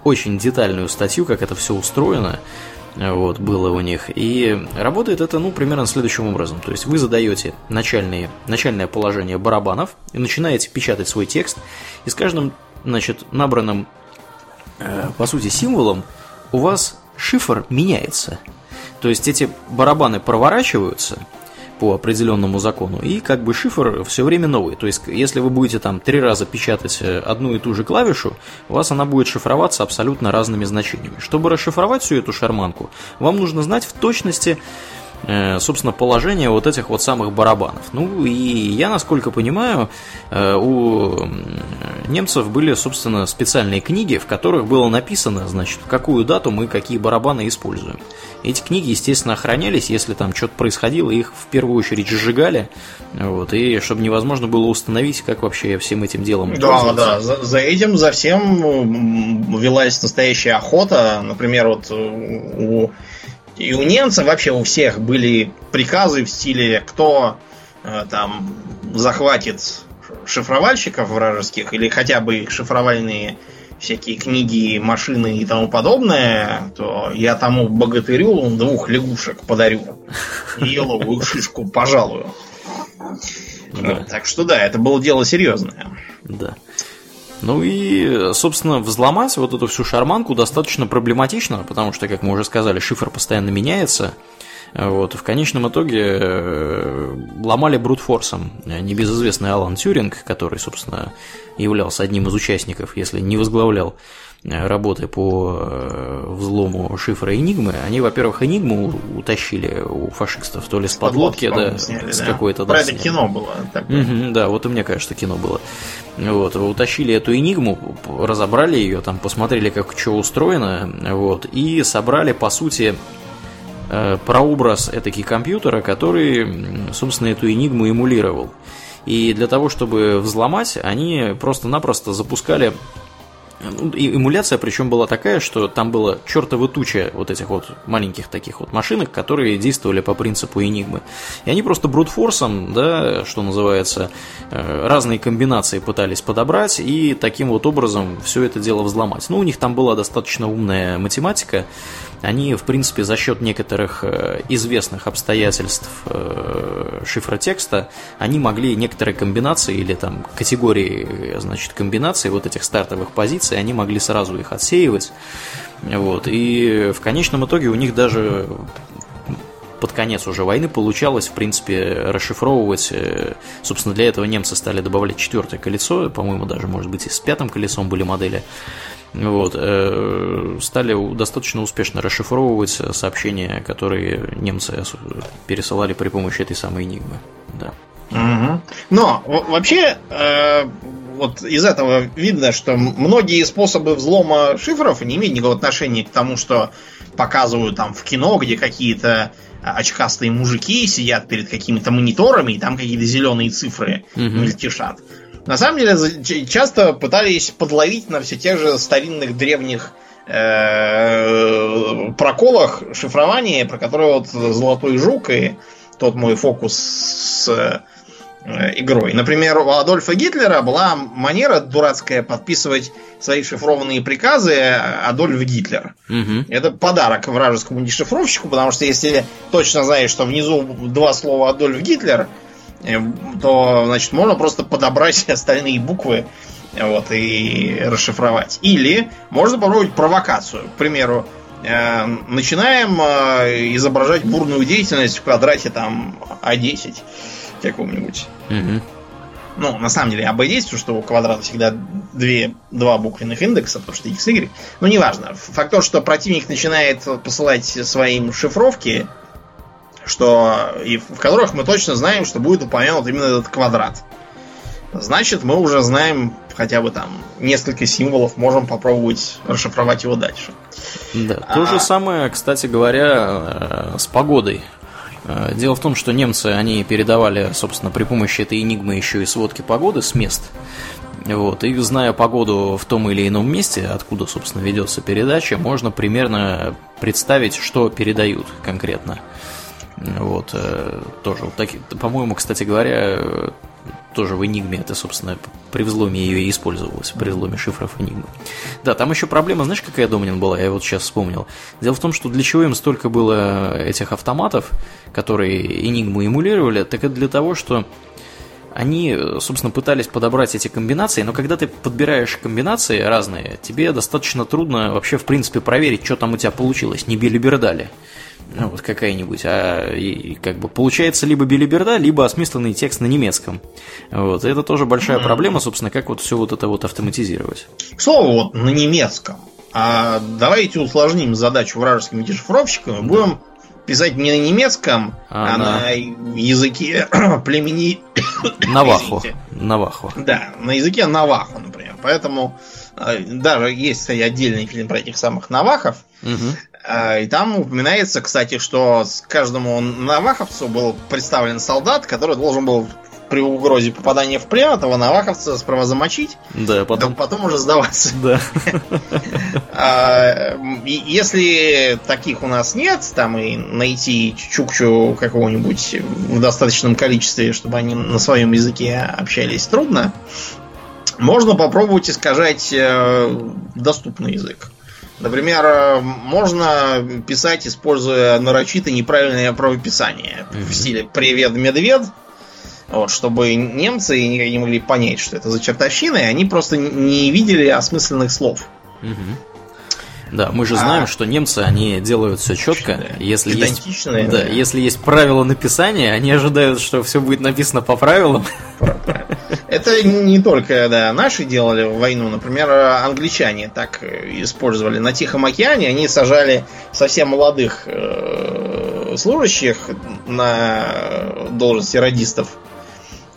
очень детальную статью, как это все устроено, вот, было у них. И работает это, ну, примерно следующим образом. То есть вы задаете начальные, начальное положение барабанов и начинаете печатать свой текст, и с каждым, значит, набранным, э, по сути, символом у вас шифр меняется. То есть эти барабаны проворачиваются – по определенному закону, и как бы шифр все время новый. То есть, если вы будете там три раза печатать э, одну и ту же клавишу, у вас она будет шифроваться абсолютно разными значениями. Чтобы расшифровать всю эту шарманку, вам нужно знать в точности, собственно, положение вот этих вот самых барабанов. Ну и я, насколько понимаю, э, у немцев были, собственно, специальные книги, в которых было написано, значит, в какую дату мы какие барабаны используем. Эти книги, естественно, охранялись, если там что-то происходило, их в первую очередь сжигали, вот, и чтобы невозможно было установить, как вообще всем этим делом Да, да, за, за этим, за всем велась настоящая охота. Например, вот у и у немцев вообще у всех были приказы в стиле, кто э, там захватит шифровальщиков вражеских или хотя бы шифровальные всякие книги, машины и тому подобное, то я тому богатырю двух лягушек подарю. Еловую шишку пожалую. Да. Так что да, это было дело серьезное. Да. Ну и, собственно, взломать вот эту всю шарманку достаточно проблематично, потому что, как мы уже сказали, шифр постоянно меняется. Вот, в конечном итоге э, ломали брутфорсом небезызвестный Алан Тюринг, который, собственно, являлся одним из участников, если не возглавлял работы по э, взлому шифра Энигмы, они, во-первых, Энигму утащили у фашистов, то ли с подлодки, да, сняли, с да. какой-то... Про да, это кино было. Угу, да, вот у меня, кажется, кино было. Вот, утащили эту Энигму, разобрали ее, там, посмотрели, как что устроено, вот, и собрали, по сути, э, прообраз этакий компьютера, который, собственно, эту Энигму эмулировал. И для того, чтобы взломать, они просто-напросто запускали эмуляция причем была такая, что там было чертова туча вот этих вот маленьких таких вот машинок, которые действовали по принципу Энигмы. И они просто брутфорсом, да, что называется, э, разные комбинации пытались подобрать и таким вот образом все это дело взломать. Ну, у них там была достаточно умная математика, они, в принципе, за счет некоторых э, известных обстоятельств э, шифра текста, они могли некоторые комбинации или там категории, значит, комбинаций вот этих стартовых позиций, они могли сразу их отсеивать. Вот, и в конечном итоге у них даже под конец уже войны получалось, в принципе, расшифровывать. Э, собственно, для этого немцы стали добавлять четвертое колесо, по-моему, даже, может быть, и с пятым колесом были модели вот, э, стали достаточно успешно расшифровывать сообщения, которые немцы пересылали при помощи этой самой Энигмы. Да. Угу. Но вообще, э, вот из этого видно, что многие способы взлома шифров не имеют никакого отношения к тому, что показывают там в кино, где какие-то очкастые мужики сидят перед какими-то мониторами, и там какие-то зеленые цифры угу. мельтешат. На самом деле, часто пытались подловить на все тех же старинных древних э, проколах шифрования, про которые вот Золотой Жук и тот мой фокус с э, игрой. Например, у Адольфа Гитлера была манера дурацкая подписывать свои шифрованные приказы Адольф Гитлер. Угу. Это подарок вражескому дешифровщику, потому что если точно знаешь, что внизу два слова Адольф Гитлер, Э, то, значит, можно просто подобрать остальные буквы вот, и расшифровать. Или можно попробовать провокацию. К примеру, э, начинаем э, изображать бурную деятельность в квадрате там А10 каком-нибудь. Угу. Ну, на самом деле, АБ10, потому что у квадрата всегда две, два буквенных индекса, потому что X, Y. Ну, неважно. Факт то, что противник начинает посылать своим шифровки, что и в которых мы точно знаем, что будет упомянут именно этот квадрат. Значит, мы уже знаем хотя бы там несколько символов, можем попробовать расшифровать его дальше. Да, то а... же самое, кстати говоря, э, с погодой. Э, дело в том, что немцы, они передавали, собственно, при помощи этой энигмы еще и сводки погоды с мест. Вот, и зная погоду в том или ином месте, откуда, собственно, ведется передача, можно примерно представить, что передают конкретно. Вот, э, тоже вот такие, по-моему, кстати говоря, тоже в Enigma это, собственно, при взломе ее и использовалось, при взломе шифров Enigma. Да, там еще проблема, знаешь, какая Домнин была, я вот сейчас вспомнил. Дело в том, что для чего им столько было этих автоматов, которые Enigma эмулировали, так это для того, что они, собственно, пытались подобрать эти комбинации, но когда ты подбираешь комбинации разные, тебе достаточно трудно вообще, в принципе, проверить, что там у тебя получилось, не били-бердали ну, вот какая-нибудь, а и, как бы получается либо билиберда, либо осмысленный текст на немецком. Вот, это тоже большая mm-hmm. проблема, собственно, как вот все вот это вот автоматизировать. К слову, вот на немецком. А давайте усложним задачу вражеским дешифровщикам и будем писать не на немецком, а, а на... на языке племени... Навахо. Навахо. Да, на языке Навахо, например. Поэтому э, даже есть, кстати, отдельный фильм про этих самых Навахов. Угу. И там упоминается, кстати, что каждому наваховцу был представлен солдат, который должен был при угрозе попадания в плен этого наваховца справа замочить, да, потом... Да, потом уже сдаваться. Да. А, если таких у нас нет, там и найти чукчу какого-нибудь в достаточном количестве, чтобы они на своем языке общались, трудно, можно попробовать искажать э, доступный язык. Например, можно писать, используя нарочито неправильное правописание mm-hmm. в стиле «Привет, медведь», вот, чтобы немцы никак не могли понять, что это за чертовщина, и они просто не видели осмысленных слов. Угу. Да, мы же знаем, а... что немцы, они делают все четко. Да. Если есть, да, да, если есть правила написания, они ожидают, что все будет написано по правилам. Это не только да, наши делали войну. Например, англичане так использовали на Тихом океане. Они сажали совсем молодых э, служащих на должности радистов,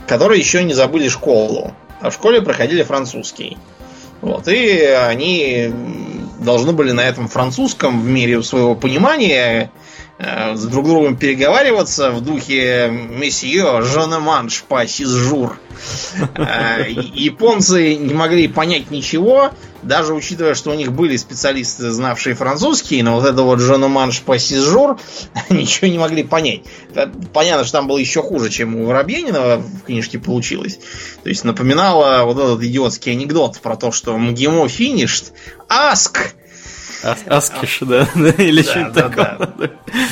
которые еще не забыли школу. А в школе проходили французский. Вот, и они должны были на этом французском в мере своего понимания с друг другом переговариваться в духе «Месье, жанеманш па сизжур». Э, японцы не могли понять ничего, даже учитывая, что у них были специалисты, знавшие французский, но вот это вот жанеманш па сизжур ничего не могли понять. Понятно, что там было еще хуже, чем у Воробьянинова в книжке получилось. То есть напоминало вот этот идиотский анекдот про то, что МГИМО финишт, аск, Аскиш, да, или что-то такое.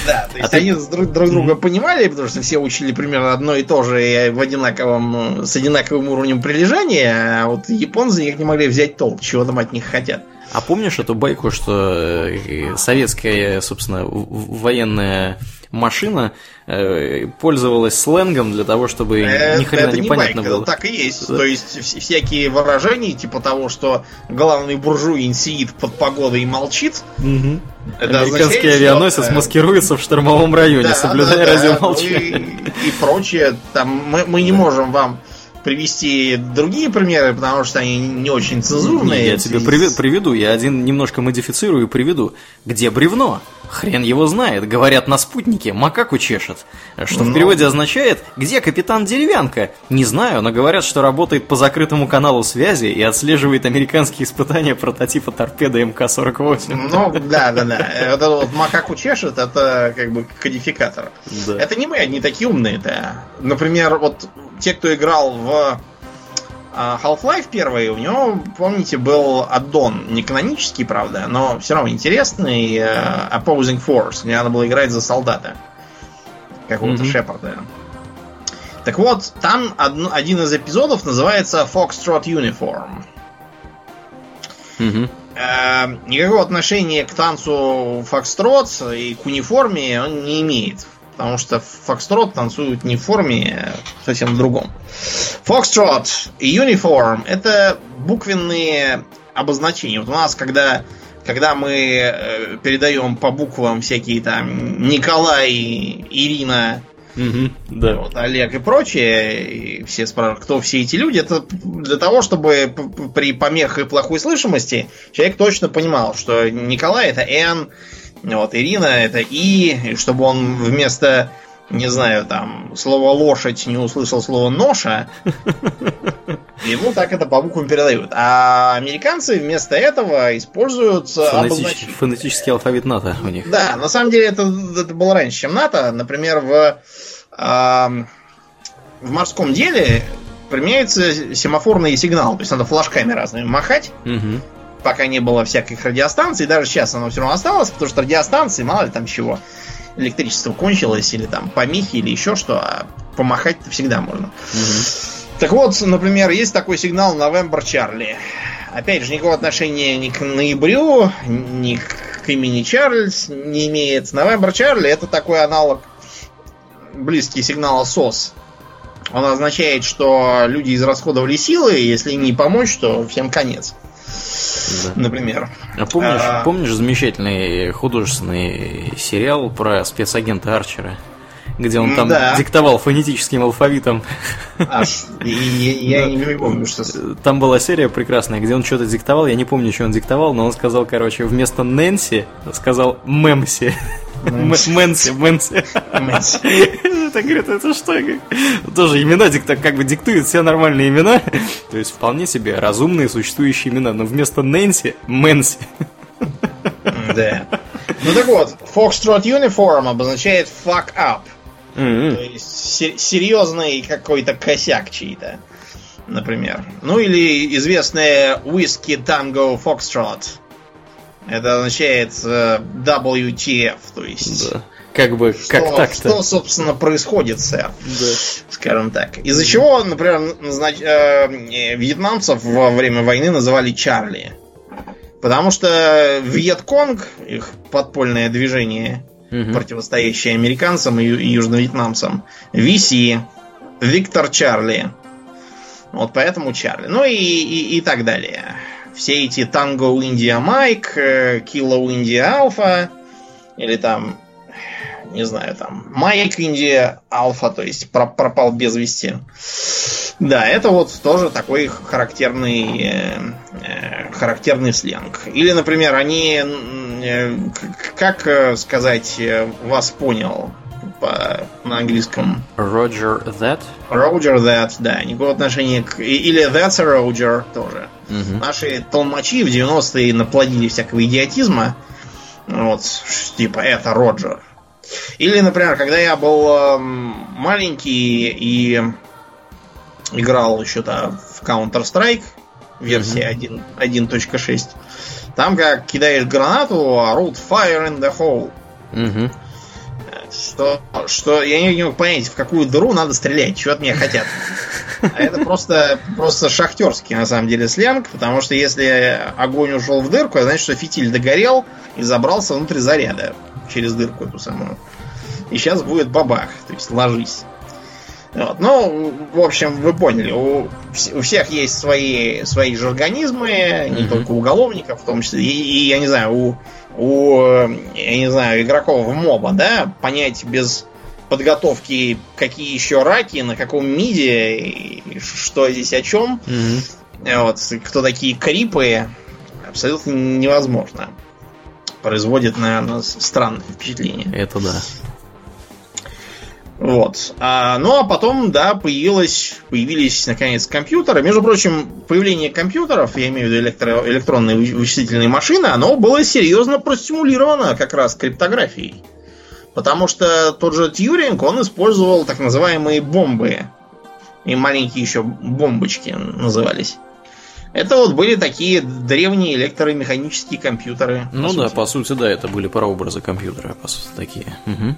Да, то есть они друг друга понимали, потому что все учили примерно одно и то же и в одинаковом, с одинаковым уровнем прилежания, а вот японцы никак не могли взять толк, чего там от них хотят. А помнишь эту байку, что э, советская, собственно, военная машина э, пользовалась сленгом для того, чтобы это, ни хрена это непонятно не было. Так и есть. Да. То есть всякие выражения, типа того, что главный буржуин сидит под погодой и молчит. Угу. Это Американский означает, авианосец что, маскируется в штормовом районе, да, соблюдая да, радиомолчание. И, и прочее. Там мы, мы не можем вам привести другие примеры, потому что они не очень цензурные. Я тебе приведу, я один немножко модифицирую и приведу. Где бревно? Хрен его знает. Говорят на спутнике, макаку чешет. Что ну... в переводе означает, где капитан Деревянка? Не знаю, но говорят, что работает по закрытому каналу связи и отслеживает американские испытания прототипа торпеды МК-48. Ну, да, да, да. Вот это вот макаку чешет, это как бы кодификатор. Да. Это не мы, они такие умные, да. Например, вот те, кто играл в а, Half-Life первый, у него, помните, был аддон, не канонический, правда, но все равно интересный uh, Opposing Force, где надо было играть за солдата. Какого-то mm-hmm. Шепарда. Так вот, там од- один из эпизодов называется Foxtrot Uniform. Mm-hmm. Никакого отношения к танцу Фокстрот и к униформе он не имеет. Потому что Фокстрот танцуют не в форме, а совсем в другом. Фокстрот и Uniform это буквенные обозначения. Вот у нас, когда, когда мы э, передаем по буквам всякие там Николай, Ирина, Угу, да. Вот, Олег и прочие, и все спрашивают, кто все эти люди, это для того, чтобы при помехах и плохой слышимости человек точно понимал, что Николай это Н, вот, Ирина это И, чтобы он вместо не знаю, там, слово лошадь не услышал слово ноша, ему так это по буквам передают. А американцы вместо этого используют Фонетич... Фонетический алфавит НАТО у них. Да, на самом деле это, это было раньше, чем НАТО. Например, в, э, в морском деле применяется семафорный сигнал. То есть надо флажками разными махать. Угу. Пока не было всяких радиостанций. Даже сейчас оно все равно осталось, потому что радиостанции, мало ли там чего электричество кончилось, или там помехи, или еще что, а помахать-то всегда можно. Угу. Так вот, например, есть такой сигнал November Charlie. Опять же, никакого отношения ни к ноябрю, ни к имени Чарльз не имеет. November Charlie это такой аналог близкий сигнала SOS. Он означает, что люди израсходовали силы, если не помочь, то всем конец. Да. Например. А помнишь, а... помнишь замечательный художественный сериал про спецагента Арчера? где он там да. диктовал фонетическим алфавитом. А, я, я не помню, что... Там была серия прекрасная, где он что-то диктовал, я не помню, что он диктовал, но он сказал, короче, вместо Нэнси сказал Мемси. Мэнси, Мэнси. Так говорит, это что? Тоже имена как бы диктуют все нормальные имена. То есть вполне себе разумные существующие имена. Но вместо Нэнси Мэнси. Да. Ну так вот, Foxtrot Uniform обозначает fuck up. Mm-hmm. То есть серьезный какой-то косяк чей-то, например. Ну или известная Whiskey Tango Foxtrot. Это означает э, WTF, то есть... Да. Как бы, что, как так-то? Что, собственно, происходит, сэр? Да. Скажем так. Из-за чего, например, назнач... э, вьетнамцев во время войны называли Чарли. Потому что Вьетконг, их подпольное движение, угу. противостоящее американцам и, и южновьетнамцам, VC, Виктор Чарли. Вот поэтому Чарли. Ну и, и, и так далее все эти Tango India Майк, Kilo India Alpha, или там, не знаю, там, Майк Индия Алфа, то есть пропал без вести. Да, это вот тоже такой характерный, э, характерный сленг. Или, например, они, э, как э, сказать, э, вас понял по, на английском? Roger that? Roger that, да, никакого отношения к... Или that's a Roger тоже. Угу. Наши толмачи в 90-е наплодили всякого идиотизма. Вот, типа, это Роджер. Или, например, когда я был э, маленький и играл еще-то в Counter-Strike, версия mm 1.6, там, как кидаешь гранату, орут Fire in the Hole. Угу что, что я не мог понять, в какую дыру надо стрелять, что от меня хотят. А это просто, просто шахтерский, на самом деле, сленг, потому что если огонь ушел в дырку, это значит, что фитиль догорел и забрался внутрь заряда через дырку эту самую. И сейчас будет бабах, то есть ложись. Вот. Ну, в общем, вы поняли, у, у всех есть свои, свои же организмы, не mm-hmm. только у уголовников, в том числе, и, и я не знаю, у у, я не знаю, игроков в моба, да, понять без подготовки, какие еще раки, на каком миде, что здесь о чем, mm-hmm. вот, кто такие крипы, абсолютно невозможно. Производит, наверное, странное впечатление. Это да. Вот. А, ну а потом, да, появилось, появились наконец компьютеры. Между прочим, появление компьютеров, я имею в виду электро, электронные вычислительные машины, оно было серьезно простимулировано как раз криптографией. Потому что тот же Тьюринг, он использовал так называемые бомбы. И маленькие еще бомбочки назывались. Это вот были такие древние электромеханические компьютеры. Ну да, сути. по сути, да, это были прообразы компьютера, по сути, такие. Угу.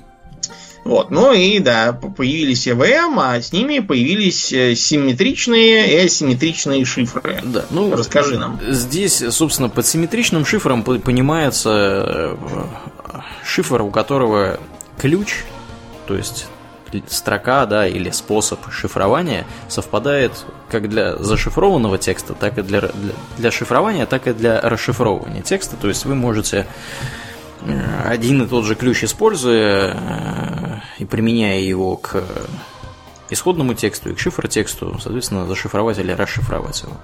Вот. Ну и да, появились EVM, а с ними появились э, симметричные и асимметричные шифры. Да, ну расскажи нам. Здесь, собственно, под симметричным шифром понимается э, шифр, у которого ключ, то есть строка, да, или способ шифрования совпадает как для зашифрованного текста, так и для, для, для шифрования, так и для расшифровывания текста. То есть вы можете Э, один и тот же ключ используя э, и применяя его к исходному тексту и к шифротексту, соответственно, зашифровать или расшифровать его.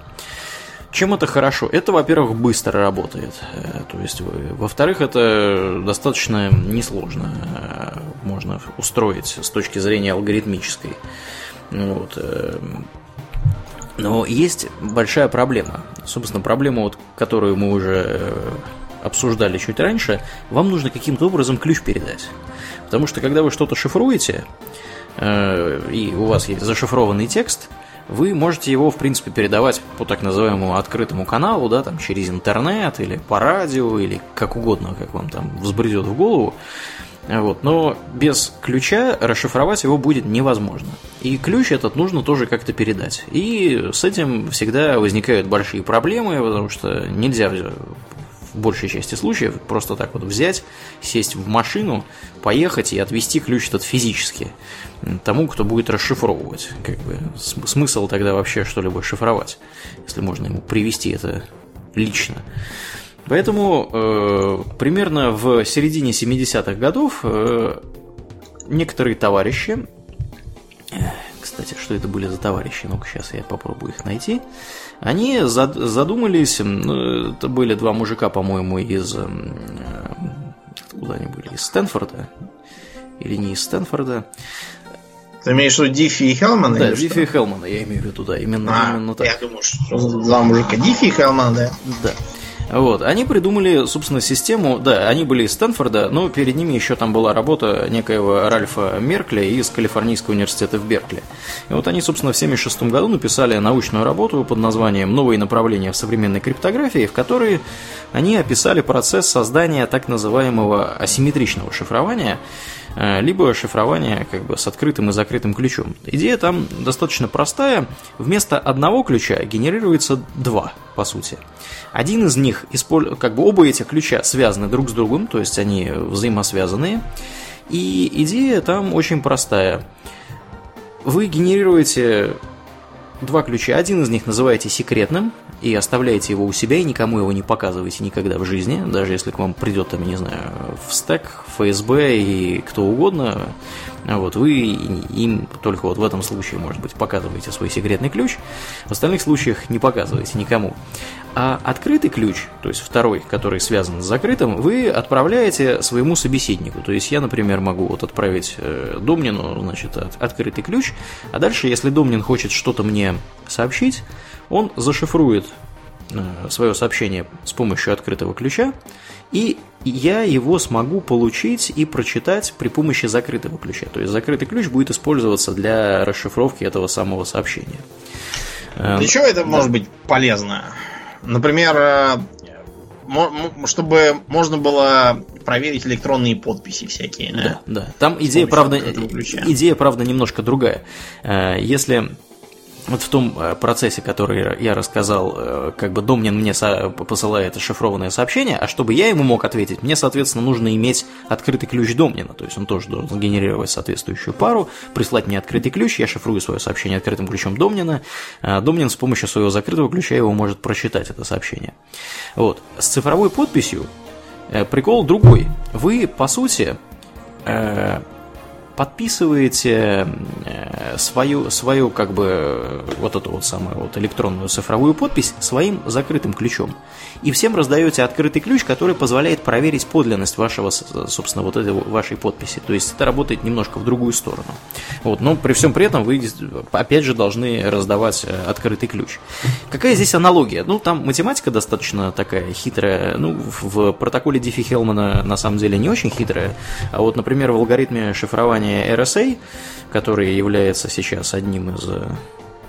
Чем это хорошо? Это, во-первых, быстро работает. Э, то есть, во-вторых, это достаточно несложно. Можно устроить с точки зрения алгоритмической. Вот. Эм, но есть большая проблема. Собственно, проблема, вот, которую мы уже э, обсуждали чуть раньше, вам нужно каким-то образом ключ передать. Потому что когда вы что-то шифруете, э, и у вас есть зашифрованный текст, вы можете его, в принципе, передавать по так называемому открытому каналу, да, там, через интернет, или по радио, или как угодно, как вам там взбредет в голову. Вот. Но без ключа расшифровать его будет невозможно. И ключ этот нужно тоже как-то передать. И с этим всегда возникают большие проблемы, потому что нельзя в большей части случаев просто так вот взять, сесть в машину, поехать и отвести ключ этот физически тому, кто будет расшифровывать. Как бы смысл тогда вообще что-либо шифровать, если можно ему привести это лично. Поэтому э, примерно в середине 70-х годов э, некоторые товарищи, кстати, что это были за товарищи, ну-ка сейчас я попробую их найти, они задумались, ну, это были два мужика, по-моему, из... Э, откуда они были? Из Стэнфорда? Или не из Стэнфорда? Ты имеешь в виду Диффи и Хелмана? Да, Диффи и Хелмана, я имею в виду, да, именно, а, именно так. Я думаю, что два мужика Диффи и Хелмана, да. Да. Вот, они придумали, собственно, систему, да, они были из Стэнфорда, но перед ними еще там была работа некоего Ральфа Меркля из Калифорнийского университета в Беркли. И вот они, собственно, в 1976 году написали научную работу под названием «Новые направления в современной криптографии», в которой они описали процесс создания так называемого асимметричного шифрования, э, либо шифрование как бы с открытым и закрытым ключом. Идея там достаточно простая. Вместо одного ключа генерируется два, по сути. Один из них, как бы оба этих ключа связаны друг с другом, то есть они взаимосвязанные. И идея там очень простая. Вы генерируете два ключа. Один из них называете секретным и оставляете его у себя и никому его не показываете никогда в жизни, даже если к вам придет там, не знаю, в стек, ФСБ и кто угодно, вот, вы им только вот в этом случае, может быть, показываете свой секретный ключ, в остальных случаях не показываете никому. А открытый ключ, то есть второй, который связан с закрытым, вы отправляете своему собеседнику. То есть я, например, могу вот отправить э, Домнину, значит, от, открытый ключ, а дальше, если Домнин хочет что-то мне сообщить, он зашифрует э, свое сообщение с помощью открытого ключа, и я его смогу получить и прочитать при помощи закрытого ключа. То есть закрытый ключ будет использоваться для расшифровки этого самого сообщения. Для эм, чего это да. может быть полезно? Например, э, чтобы можно было проверить электронные подписи всякие. Да, да. Там идея, правда, идея, правда, немножко другая. Э, если вот в том э, процессе, который я рассказал, э, как бы Домнин мне посылает шифрованное сообщение, а чтобы я ему мог ответить, мне, соответственно, нужно иметь открытый ключ Домнина, то есть он тоже должен генерировать соответствующую пару, прислать мне открытый ключ, я шифрую свое сообщение открытым ключом Домнина, а Домнин с помощью своего закрытого ключа его может прочитать, это сообщение. Вот. С цифровой подписью прикол другой. Вы, по сути, подписываете э, свою, свою как бы вот эту вот самую вот электронную цифровую подпись своим закрытым ключом. И всем раздаете открытый ключ, который позволяет проверить подлинность вашего, собственно, вот этой вашей подписи. То есть это работает немножко в другую сторону. Вот, но при всем при этом вы, опять же, должны раздавать э, открытый ключ. Какая здесь аналогия? Ну, там математика достаточно такая хитрая. Ну, в протоколе Диффи-Хелмана на самом деле не очень хитрая. А вот, например, в алгоритме шифрования приложение RSA, которое является сейчас одним из э,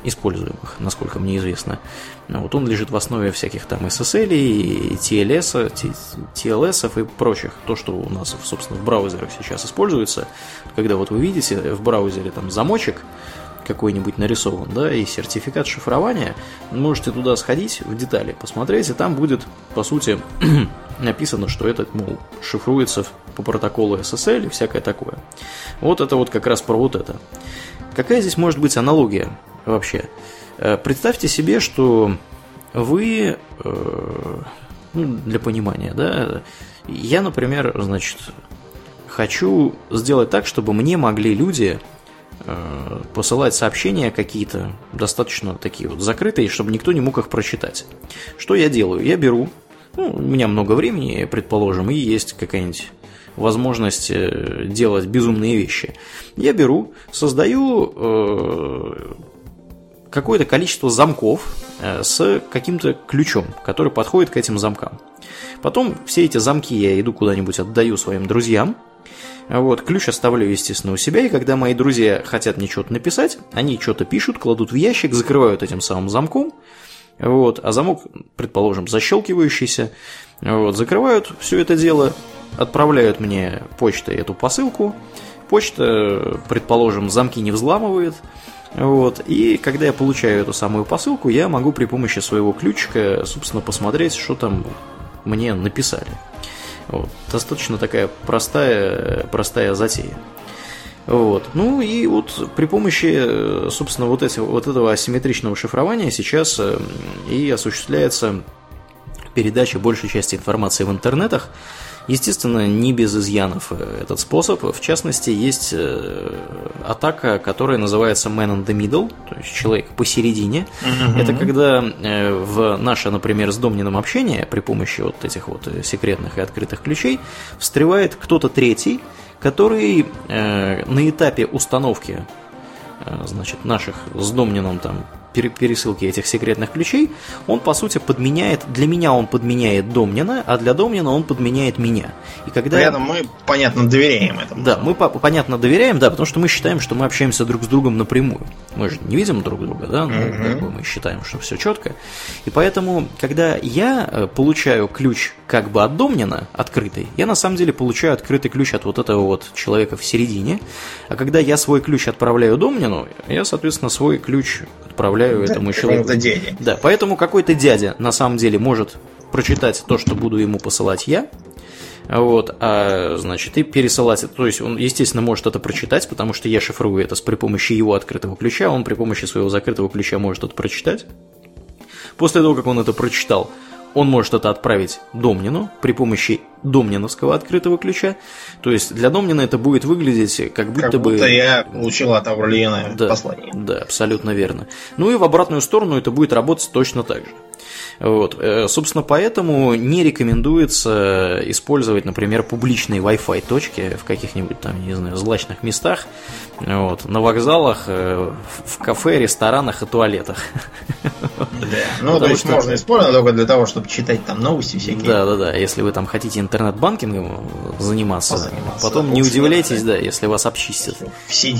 используемых, насколько мне известно. Вот он лежит в основе всяких там SSL, и TLS, TLS и прочих. То, что у нас, собственно, в браузерах сейчас используется. Когда вот вы видите в браузере там замочек, какой-нибудь нарисован, да, и сертификат шифрования, можете туда сходить в детали, посмотреть, и там будет, по сути, написано, что этот, мол, шифруется по протоколу SSL и всякое такое. Вот это вот как раз про вот это. Какая здесь может быть аналогия вообще? Э, представьте себе, что вы, э, ну, для понимания, да, я, например, значит, хочу сделать так, чтобы мне могли люди посылать сообщения какие-то достаточно такие вот закрытые, чтобы никто не мог их прочитать. Что я делаю? Я беру, ну, у меня много времени, предположим, и есть какая-нибудь возможность э, делать безумные вещи. Я беру, создаю э, какое-то количество замков э, с каким-то ключом, который подходит к этим замкам. Потом все эти замки я иду куда-нибудь отдаю своим друзьям. Вот, ключ оставляю, естественно, у себя, и когда мои друзья хотят мне что-то написать, они что-то пишут, кладут в ящик, закрывают этим самым замком, вот, а замок, предположим, защелкивающийся, вот, закрывают все это дело, отправляют мне почтой эту посылку, почта, предположим, замки не взламывает, вот, и когда я получаю эту самую посылку, я могу при помощи своего ключика, собственно, посмотреть, что там мне написали. Вот. Достаточно такая простая, простая затея. Вот. Ну и вот при помощи, собственно, вот, эти, вот этого асимметричного шифрования сейчас э, и осуществляется передача большей части информации в интернетах. Естественно, не без изъянов э, этот способ. В частности, есть э, атака, которая называется Man in the Middle, то есть человек посередине. Uh-huh. Это когда э, в наше, например, с Домнином общение при помощи вот этих вот секретных и открытых ключей встревает кто-то третий, который на этапе установки значит, наших с Домнином там пересылки этих секретных ключей, он, по сути, подменяет, для меня он подменяет Домнина, а для Домнина он подменяет меня. И когда... При этом мы, понятно, доверяем этому. Да, мы, понятно, доверяем, да, потому что мы считаем, что мы общаемся друг с другом напрямую. Мы же не видим друг друга, да, ну, угу. как бы мы считаем, что все четко. И поэтому, когда я э, получаю ключ как бы от Домнина, открытый, я на самом деле получаю открытый ключ от вот этого вот человека в середине, а когда я свой ключ отправляю Домнину, я, соответственно, свой ключ отправляю да, этому человеку. Дяде. Да, поэтому какой-то дядя на самом деле может прочитать то, что буду ему посылать я, вот, а, значит, и пересылать это. То есть он, естественно, может это прочитать, потому что я шифрую это при помощи его открытого ключа, он при помощи своего закрытого ключа может это прочитать. После того, как он это прочитал, он может это отправить Домнину при помощи домниновского открытого ключа. То есть для Домнина это будет выглядеть как будто, как будто бы... я получил от Аурлиена да, послание. Да, абсолютно верно. Ну и в обратную сторону это будет работать точно так же. Вот. Э, собственно, поэтому не рекомендуется использовать, например, публичные Wi-Fi точки в каких-нибудь там, не знаю, злачных местах, вот, на вокзалах, э, в кафе, ресторанах и туалетах. Да. Ну, то есть можно использовать только для того, чтобы читать там новости всякие. Да, да, да. Если вы там хотите интернет-банкингом заниматься, потом не удивляйтесь, да, если вас обчистят. Все,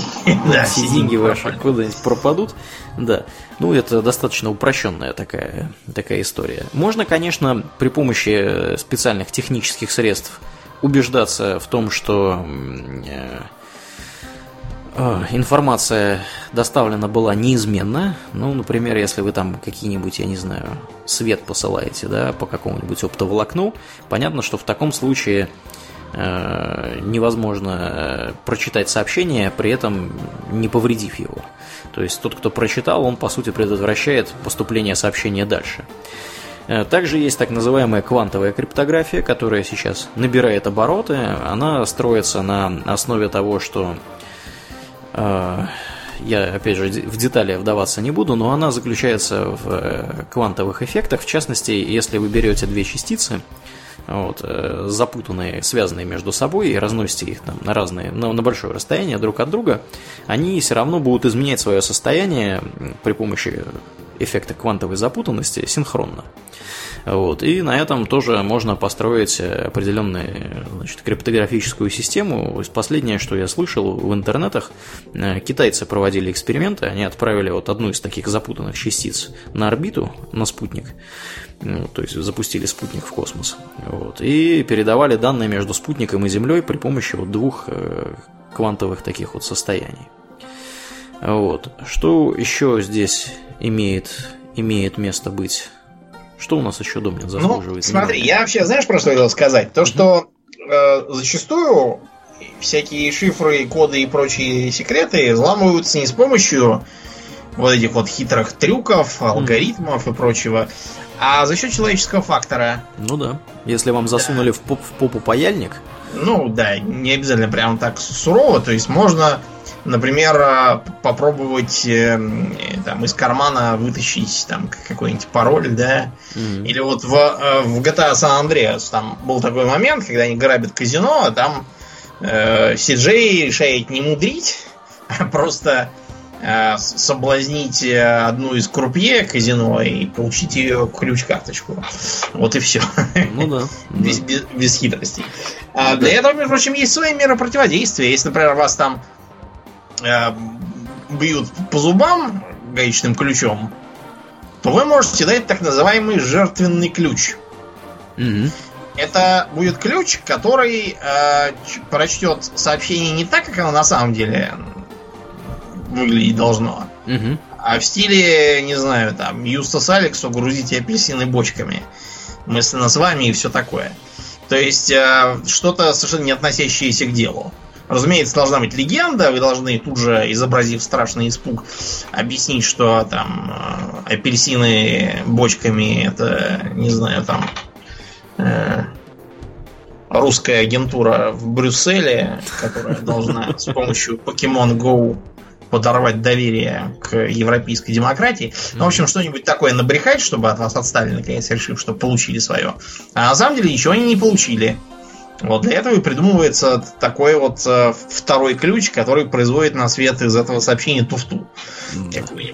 деньги ваши куда-нибудь пропадут. Да. Ну, это достаточно упрощенная такая, такая история. Можно, конечно, при помощи специальных технических средств убеждаться в том, что э, э, информация доставлена была неизменно. Ну, например, если вы там какие-нибудь, я не знаю, свет посылаете, да, по какому-нибудь оптоволокну, понятно, что в таком случае э, невозможно прочитать сообщение, при этом не повредив его. То есть тот, кто прочитал, он по сути предотвращает поступление сообщения дальше. Э, также есть так называемая квантовая криптография, которая сейчас набирает обороты. Она строится на основе того, что э, я, опять же, в детали вдаваться не буду, но она заключается в э, квантовых эффектах. В частности, если вы берете две частицы, вот, э, запутанные, связанные между собой и разносите их там на разные, на, на большое расстояние друг от друга, они все равно будут изменять свое состояние при помощи эффекта квантовой запутанности синхронно. Вот. И на этом тоже можно построить определенную значит, криптографическую систему. Последнее, что я слышал в интернетах, э, китайцы проводили эксперименты, они отправили вот одну из таких запутанных частиц на орбиту, на спутник, ну, то есть запустили спутник в космос, вот, и передавали данные между спутником и Землей при помощи вот двух э, квантовых таких вот состояний. Вот. Что еще здесь имеет, имеет место быть? Что у нас еще Домнин ну, заслуживает? Ну, смотри, внимания? я вообще, знаешь, про что хотел сказать? То, что э, зачастую всякие шифры, коды и прочие секреты взламываются не с помощью вот этих вот хитрых трюков, алгоритмов и прочего, а за счет человеческого фактора. Ну да. Если вам засунули да. в, поп, в попу паяльник. Ну да, не обязательно прям так сурово. То есть можно Например, э, попробовать э, там, из кармана вытащить там какой-нибудь пароль, да. Mm-hmm. Или вот в, э, в GTA San Andreas там был такой момент, когда они грабят казино, а там э, CJ решает не мудрить, а просто э, соблазнить одну из крупье казино и получить ее ключ-карточку. Вот и все. Ну да. без, без, без хитростей. А для этого, между прочим, есть свои меры противодействия. Если, например, вас там бьют по зубам гаечным ключом, то вы можете дать так называемый жертвенный ключ. Угу. Это будет ключ, который э, прочтет сообщение не так, как оно на самом деле выглядеть должно, угу. а в стиле, не знаю, там, Юстас Алексу грузите апельсины бочками. Мысленно с вами и все такое. То есть э, что-то совершенно не относящееся к делу. Разумеется, должна быть легенда, вы должны тут же, изобразив страшный испуг, объяснить, что там э, апельсины бочками это, не знаю, там э, русская агентура в Брюсселе, которая должна с помощью Pokemon Go подорвать доверие к европейской демократии. Ну, в общем, что-нибудь такое набрехать, чтобы от вас отстали, наконец, решив, что получили свое. А на самом деле ничего они не получили. Вот для этого и придумывается такой вот э, второй ключ, который производит на свет из этого сообщения туфту.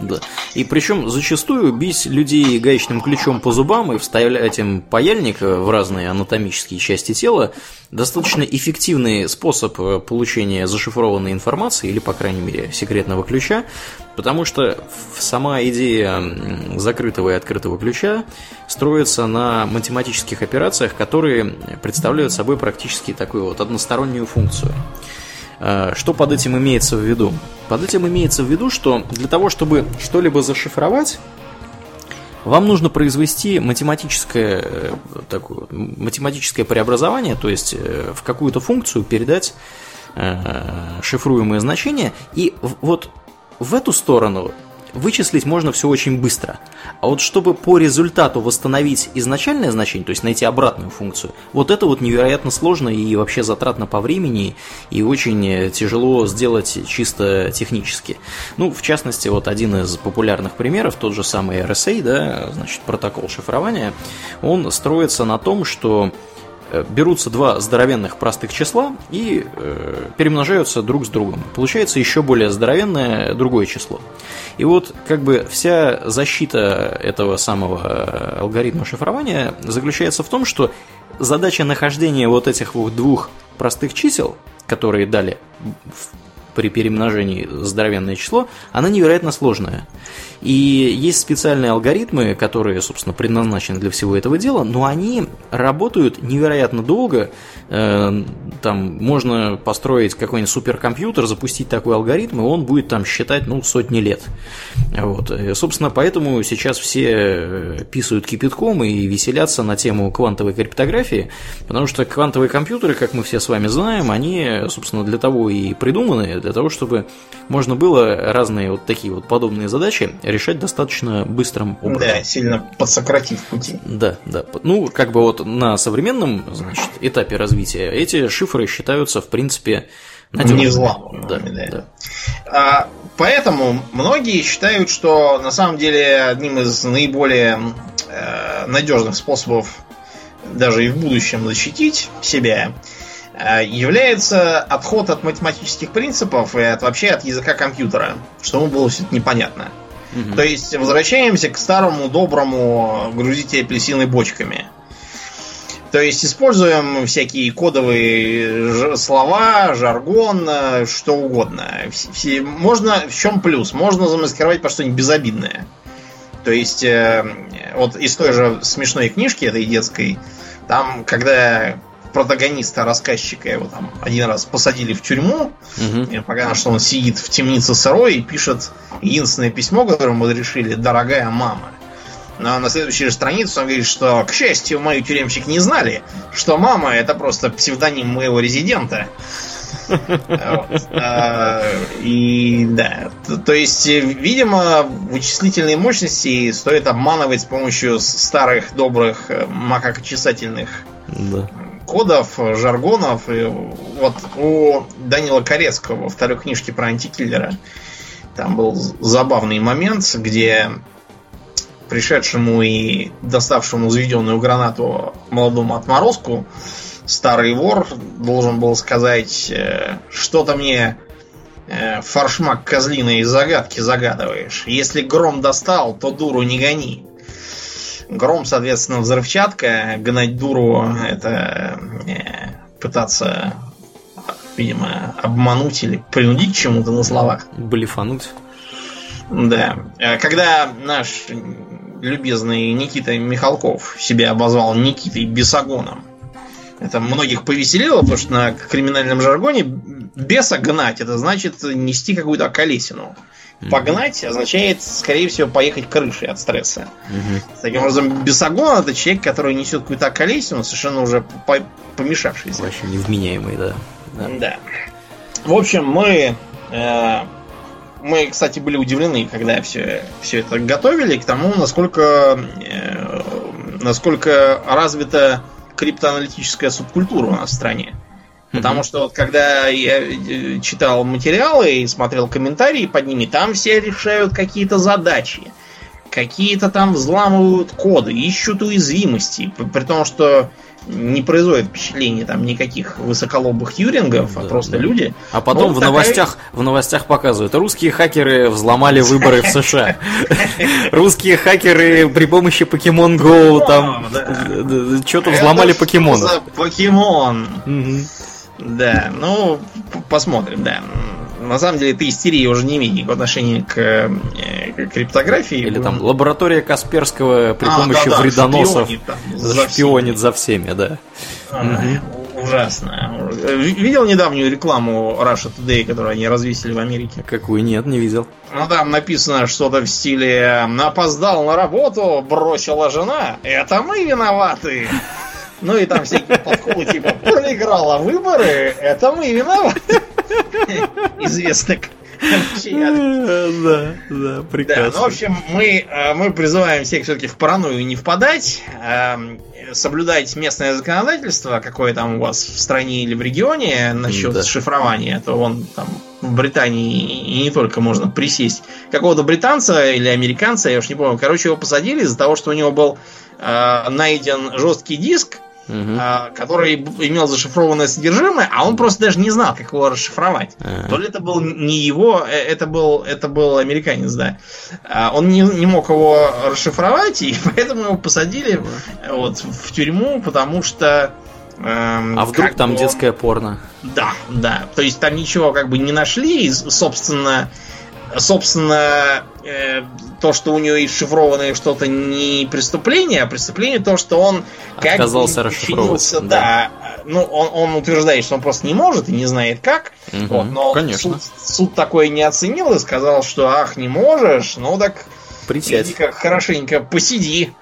Да. И причем зачастую бить людей гаечным ключом по зубам и вставлять им паяльник в разные анатомические части тела достаточно эффективный способ э, получения зашифрованной информации или, по крайней мере, секретного ключа, потому что сама идея закрытого и открытого ключа строится на математических операциях, которые представляют собой практически такую вот одностороннюю функцию. Э, что под этим имеется в виду? Под этим имеется в виду, что для того, чтобы что-либо зашифровать, вам нужно произвести математическое, э, такое, математическое преобразование, то есть э, в какую-то функцию передать шифруемое значение, и вот в эту сторону вычислить можно все очень быстро. А вот чтобы по результату восстановить изначальное значение, то есть найти обратную функцию, вот это вот невероятно сложно и вообще затратно по времени и очень тяжело сделать чисто технически. Ну, в частности, вот один из популярных примеров, тот же самый RSA, да, значит, протокол шифрования, он строится на том, что Э, берутся два здоровенных простых числа и э, перемножаются друг с другом. Получается еще более здоровенное другое число. И вот как бы вся защита этого самого э, алгоритма шифрования заключается в том, что задача нахождения вот этих вот двух простых чисел, которые дали при перемножении здоровенное число, она невероятно сложная. И есть специальные алгоритмы, которые, собственно, предназначены для всего этого дела, но они работают невероятно долго. Э, там можно построить какой-нибудь суперкомпьютер, запустить такой алгоритм, и он будет там считать, ну, сотни лет. Вот. И, собственно, поэтому сейчас все э, писают кипятком и веселятся на тему квантовой криптографии, потому что квантовые компьютеры, как мы все с вами знаем, они, собственно, для того и придуманы, для того, чтобы можно было разные вот такие вот подобные задачи решать достаточно быстрым образом. Да, сильно подсократив пути. Да, да. Ну, как бы вот на современном значит, этапе развития эти шифры считаются, в принципе, надежными. Не Да, да. да. А, поэтому многие считают, что на самом деле одним из наиболее э, надежных способов даже и в будущем защитить себя является отход от математических принципов и от, вообще от языка компьютера, чтобы было все это непонятно. Угу. То есть возвращаемся к старому доброму грузите апельсины бочками. То есть используем всякие кодовые слова, жаргон, э, что угодно. Можно, в чем плюс? Можно замаскировать по что-нибудь безобидное. То есть, э, вот из той же смешной книжки, этой детской, там, когда протагониста, рассказчика его там один раз посадили в тюрьму, угу. и пока что он сидит в темнице сырой и пишет единственное письмо, которое мы решили, дорогая мама. Но на следующей же странице он говорит, что, к счастью, мои тюремщики не знали, что мама это просто псевдоним моего резидента. А, и да, то есть, видимо, вычислительные мощности стоит обманывать с помощью старых добрых э, макакочесательных кодов, жаргонов. И вот у Данила Корецкого во второй книжке про антикиллера там был забавный момент, где пришедшему и доставшему заведенную гранату молодому отморозку старый вор должен был сказать э, что-то мне э, фаршмак козлиной загадки загадываешь. Если гром достал, то дуру не гони. Гром, соответственно, взрывчатка. Гнать дуру это э, пытаться, видимо, обмануть или принудить к чему-то на словах. Блефануть. Да. Когда наш любезный Никита Михалков себя обозвал Никитой Бесогоном, это многих повеселило, потому что на криминальном жаргоне беса гнать, это значит нести какую-то Погнать означает, скорее всего, поехать крышей от стресса. Mm-hmm. Таким образом, бесогон это человек, который несет какую-то околесину, совершенно уже по- помешавшийся. Вообще невменяемый, да. да. Да. В общем, мы э, мы, кстати, были удивлены, когда все, все это готовили, к тому, насколько, э, насколько развита криптоаналитическая субкультура у нас в стране. Потому что вот когда я э, читал материалы и смотрел комментарии под ними, там все решают какие-то задачи. Какие-то там взламывают коды, ищут уязвимости. При том, что не производит впечатления там никаких высоколобых юрингов, а да, а просто да. люди. А потом в новостях в новостях показывают, русские хакеры взломали выборы в США. Русские хакеры при помощи Pokemon Go там что-то взломали покемонов. Покемон. Да, ну посмотрим, да на самом деле эта истерия уже не имеет никакого отношения к, э, к криптографии. Или там лаборатория Касперского при а, помощи да, да, вредоносов шпионит, там, за шпионит за всеми, да. А, угу. Ужасно. Видел недавнюю рекламу Russia Today, которую они развесили в Америке? Какую? Нет, не видел. Ну там написано что-то в стиле «Опоздал на работу, бросила жена, это мы виноваты». Ну и там всякие подколы типа «Проиграла выборы, это мы виноваты». Известно да, да, прекрасно. Да, ну, в общем, мы, э, мы призываем всех все-таки в паранойю не впадать, эм, соблюдать местное законодательство, какое там у вас в стране или в регионе насчет да. шифрования, то вон там в Британии и не только можно присесть. Какого-то британца или американца, я уж не помню, короче, его посадили из-за того, что у него был э, найден жесткий диск, угу. который имел зашифрованное содержимое, а он просто даже не знал, как его расшифровать. Ага. То ли это был не его, э, это был, это был американец, да. А он не, не мог его расшифровать, и поэтому его посадили вот, в тюрьму, потому что Эм, а вдруг там он... детское порно? Да, да. То есть там ничего как бы не нашли, и, собственно, собственно, э, то, что у него есть шифрованное что-то не преступление, а преступление то, что он как Отказался расшифровывать. Да. да. Ну, он, он утверждает, что он просто не может и не знает как. Угу, вот, но конечно. Суд, суд такое не оценил и сказал, что ах, не можешь, ну так Присядь. как хорошенько посиди,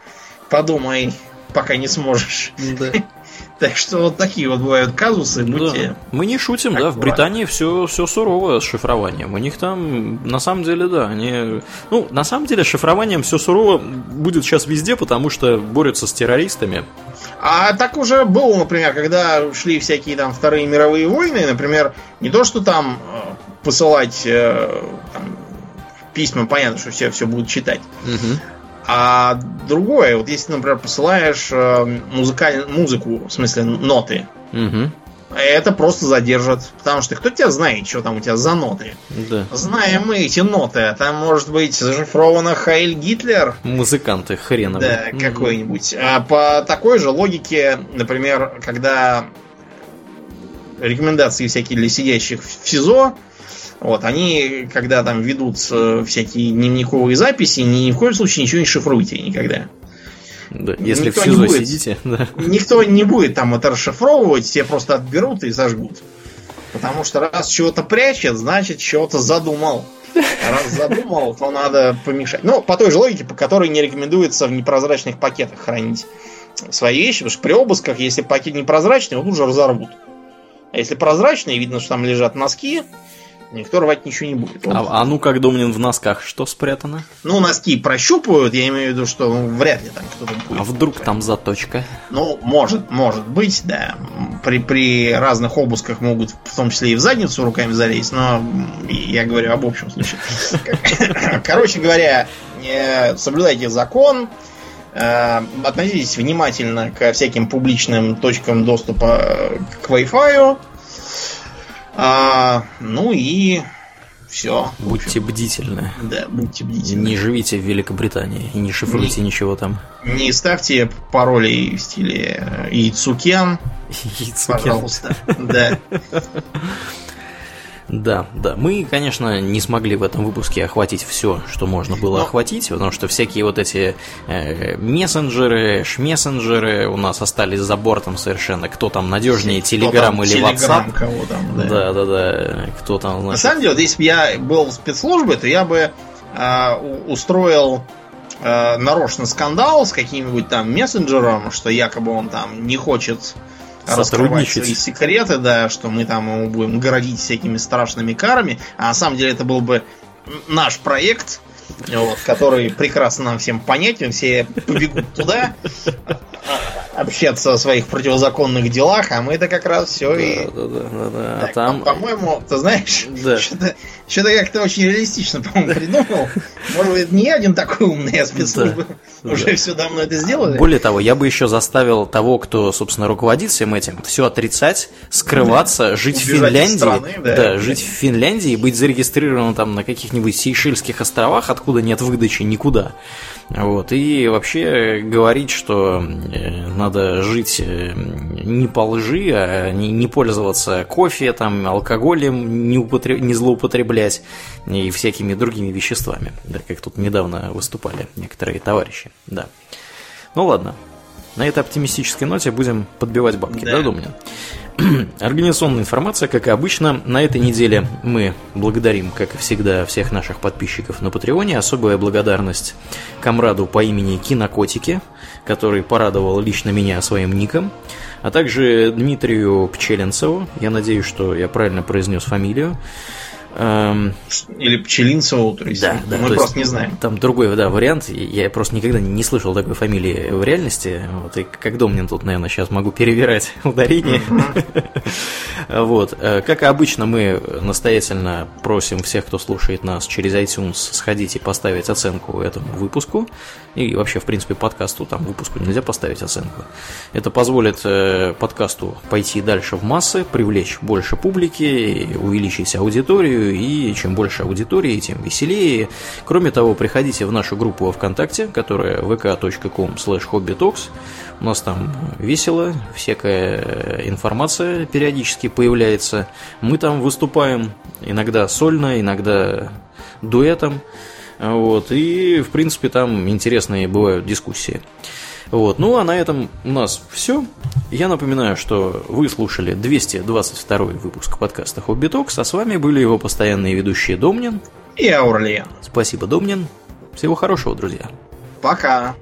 подумай, пока не сможешь. Да. Так что вот такие вот бывают казусы. Будьте да. Мы не шутим, да. В Британии все, все сурово с шифрованием. У них там, на самом деле, да, они. Ну, на самом деле, шифрованием все сурово будет сейчас везде, потому что борются с террористами. А так уже было, например, когда шли всякие там вторые мировые войны, например, не то, что там э, посылать э, там, письма, понятно, что все все будут читать. Угу. А другое, вот если, например, посылаешь э, музыкаль... музыку, в смысле ноты, угу. это просто задержат. Потому что кто тебя знает, что там у тебя за ноты? Да. Знаем мы эти ноты. Там может быть зашифровано Хайль Гитлер. Музыканты хреновые. Да, угу. какой-нибудь. А по такой же логике, например, когда рекомендации всякие для сидящих в СИЗО, вот, они, когда там ведут э, всякие дневниковые записи, ни, в коем случае ничего не шифруйте никогда. Да, если никто в СИЗО будет, сидите, да. Никто не будет там это расшифровывать, все просто отберут и сожгут. Потому что раз чего-то прячет, значит чего-то задумал. Раз задумал, то надо помешать. Ну, по той же логике, по которой не рекомендуется в непрозрачных пакетах хранить свои вещи, потому что при обысках, если пакет непрозрачный, его тут же разорвут. А если прозрачный, видно, что там лежат носки, никто рвать ничего не будет. А, а ну как Домнин в носках, что спрятано? Ну, носки прощупывают, я имею в виду, что ну, вряд ли там кто-то будет. А вдруг там заточка? Ну, может, может быть, да. При, при разных обысках могут в том числе и в задницу руками залезть, но я говорю об общем случае. Короче говоря, соблюдайте закон, э, относитесь внимательно к всяким публичным точкам доступа к Wi-Fi. А, ну и все. Будьте бдительны. Да, будьте бдительны. Не живите в Великобритании и не шифруйте не, ничего там. Не ставьте паролей в стиле Яйцукен. Яйцукен. Пожалуйста. Да. Да, да. Мы, конечно, не смогли в этом выпуске охватить все, что можно было Но... охватить, потому что всякие вот эти э, мессенджеры, шмессенджеры у нас остались за бортом совершенно. Кто там надежнее, Телеграм или WhatsApp? Кого там, да. да, да, да. Кто там, значит... На самом деле, вот если бы я был в спецслужбе, то я бы э, устроил э, нарочно скандал с каким-нибудь там мессенджером, что якобы он там не хочет раскрывать свои секреты, да, что мы там ему будем городить всякими страшными карами. А на самом деле это был бы наш проект, вот, который прекрасно нам всем понятен, все побегут туда общаться о своих противозаконных делах, а мы это как раз все да, и... Да, да, да, да. Так, а там... По-моему, ты знаешь, да. что-то, что-то как-то очень реалистично, по-моему, придумал. Может быть, не один такой умный, а спецслужбы да, уже все давно это сделали. Более того, я бы еще заставил того, кто, собственно, руководит всем этим, все отрицать, скрываться, жить в Финляндии. Страны, да. да, жить в Финляндии и быть зарегистрированным там на каких-нибудь Сейшельских островах, откуда нет выдачи никуда. Вот, и вообще говорить, что э, надо жить э, не по лжи, а не, не пользоваться кофе, там, алкоголем, не, употреб... не злоупотреблять и всякими другими веществами, да, как тут недавно выступали некоторые товарищи, да. Ну ладно, на этой оптимистической ноте будем подбивать бабки, да, да Думнин? Организационная информация, как и обычно, на этой неделе мы благодарим, как и всегда, всех наших подписчиков на Патреоне. Особая благодарность комраду по имени Кинокотики, который порадовал лично меня своим ником, а также Дмитрию Пчеленцеву, я надеюсь, что я правильно произнес фамилию, Эм... Или Пчелинцеву, то есть да, да, мы то просто есть, не знаем. Там другой да, вариант. Я просто никогда не слышал такой фамилии в реальности. Вот, и как Домнин тут, наверное, сейчас могу перевирать ударение. вот. Э, как обычно, мы настоятельно просим всех, кто слушает нас через iTunes, сходить и поставить оценку этому выпуску. И вообще, в принципе, подкасту, там выпуску нельзя поставить оценку. Это позволит э, подкасту пойти дальше в массы, привлечь больше публики, увеличить аудиторию и чем больше аудитории, тем веселее. Кроме того, приходите в нашу группу ВКонтакте, которая vk.com slash hobbytalks. У нас там весело, всякая информация периодически появляется. Мы там выступаем иногда сольно, иногда дуэтом. Вот, и, в принципе, там интересные бывают дискуссии. Вот. Ну а на этом у нас все. Я напоминаю, что вы слушали 222 выпуск подкаста Хобби Токс, а с вами были его постоянные ведущие Домнин и Аурлиен. Спасибо, Домнин. Всего хорошего, друзья. Пока.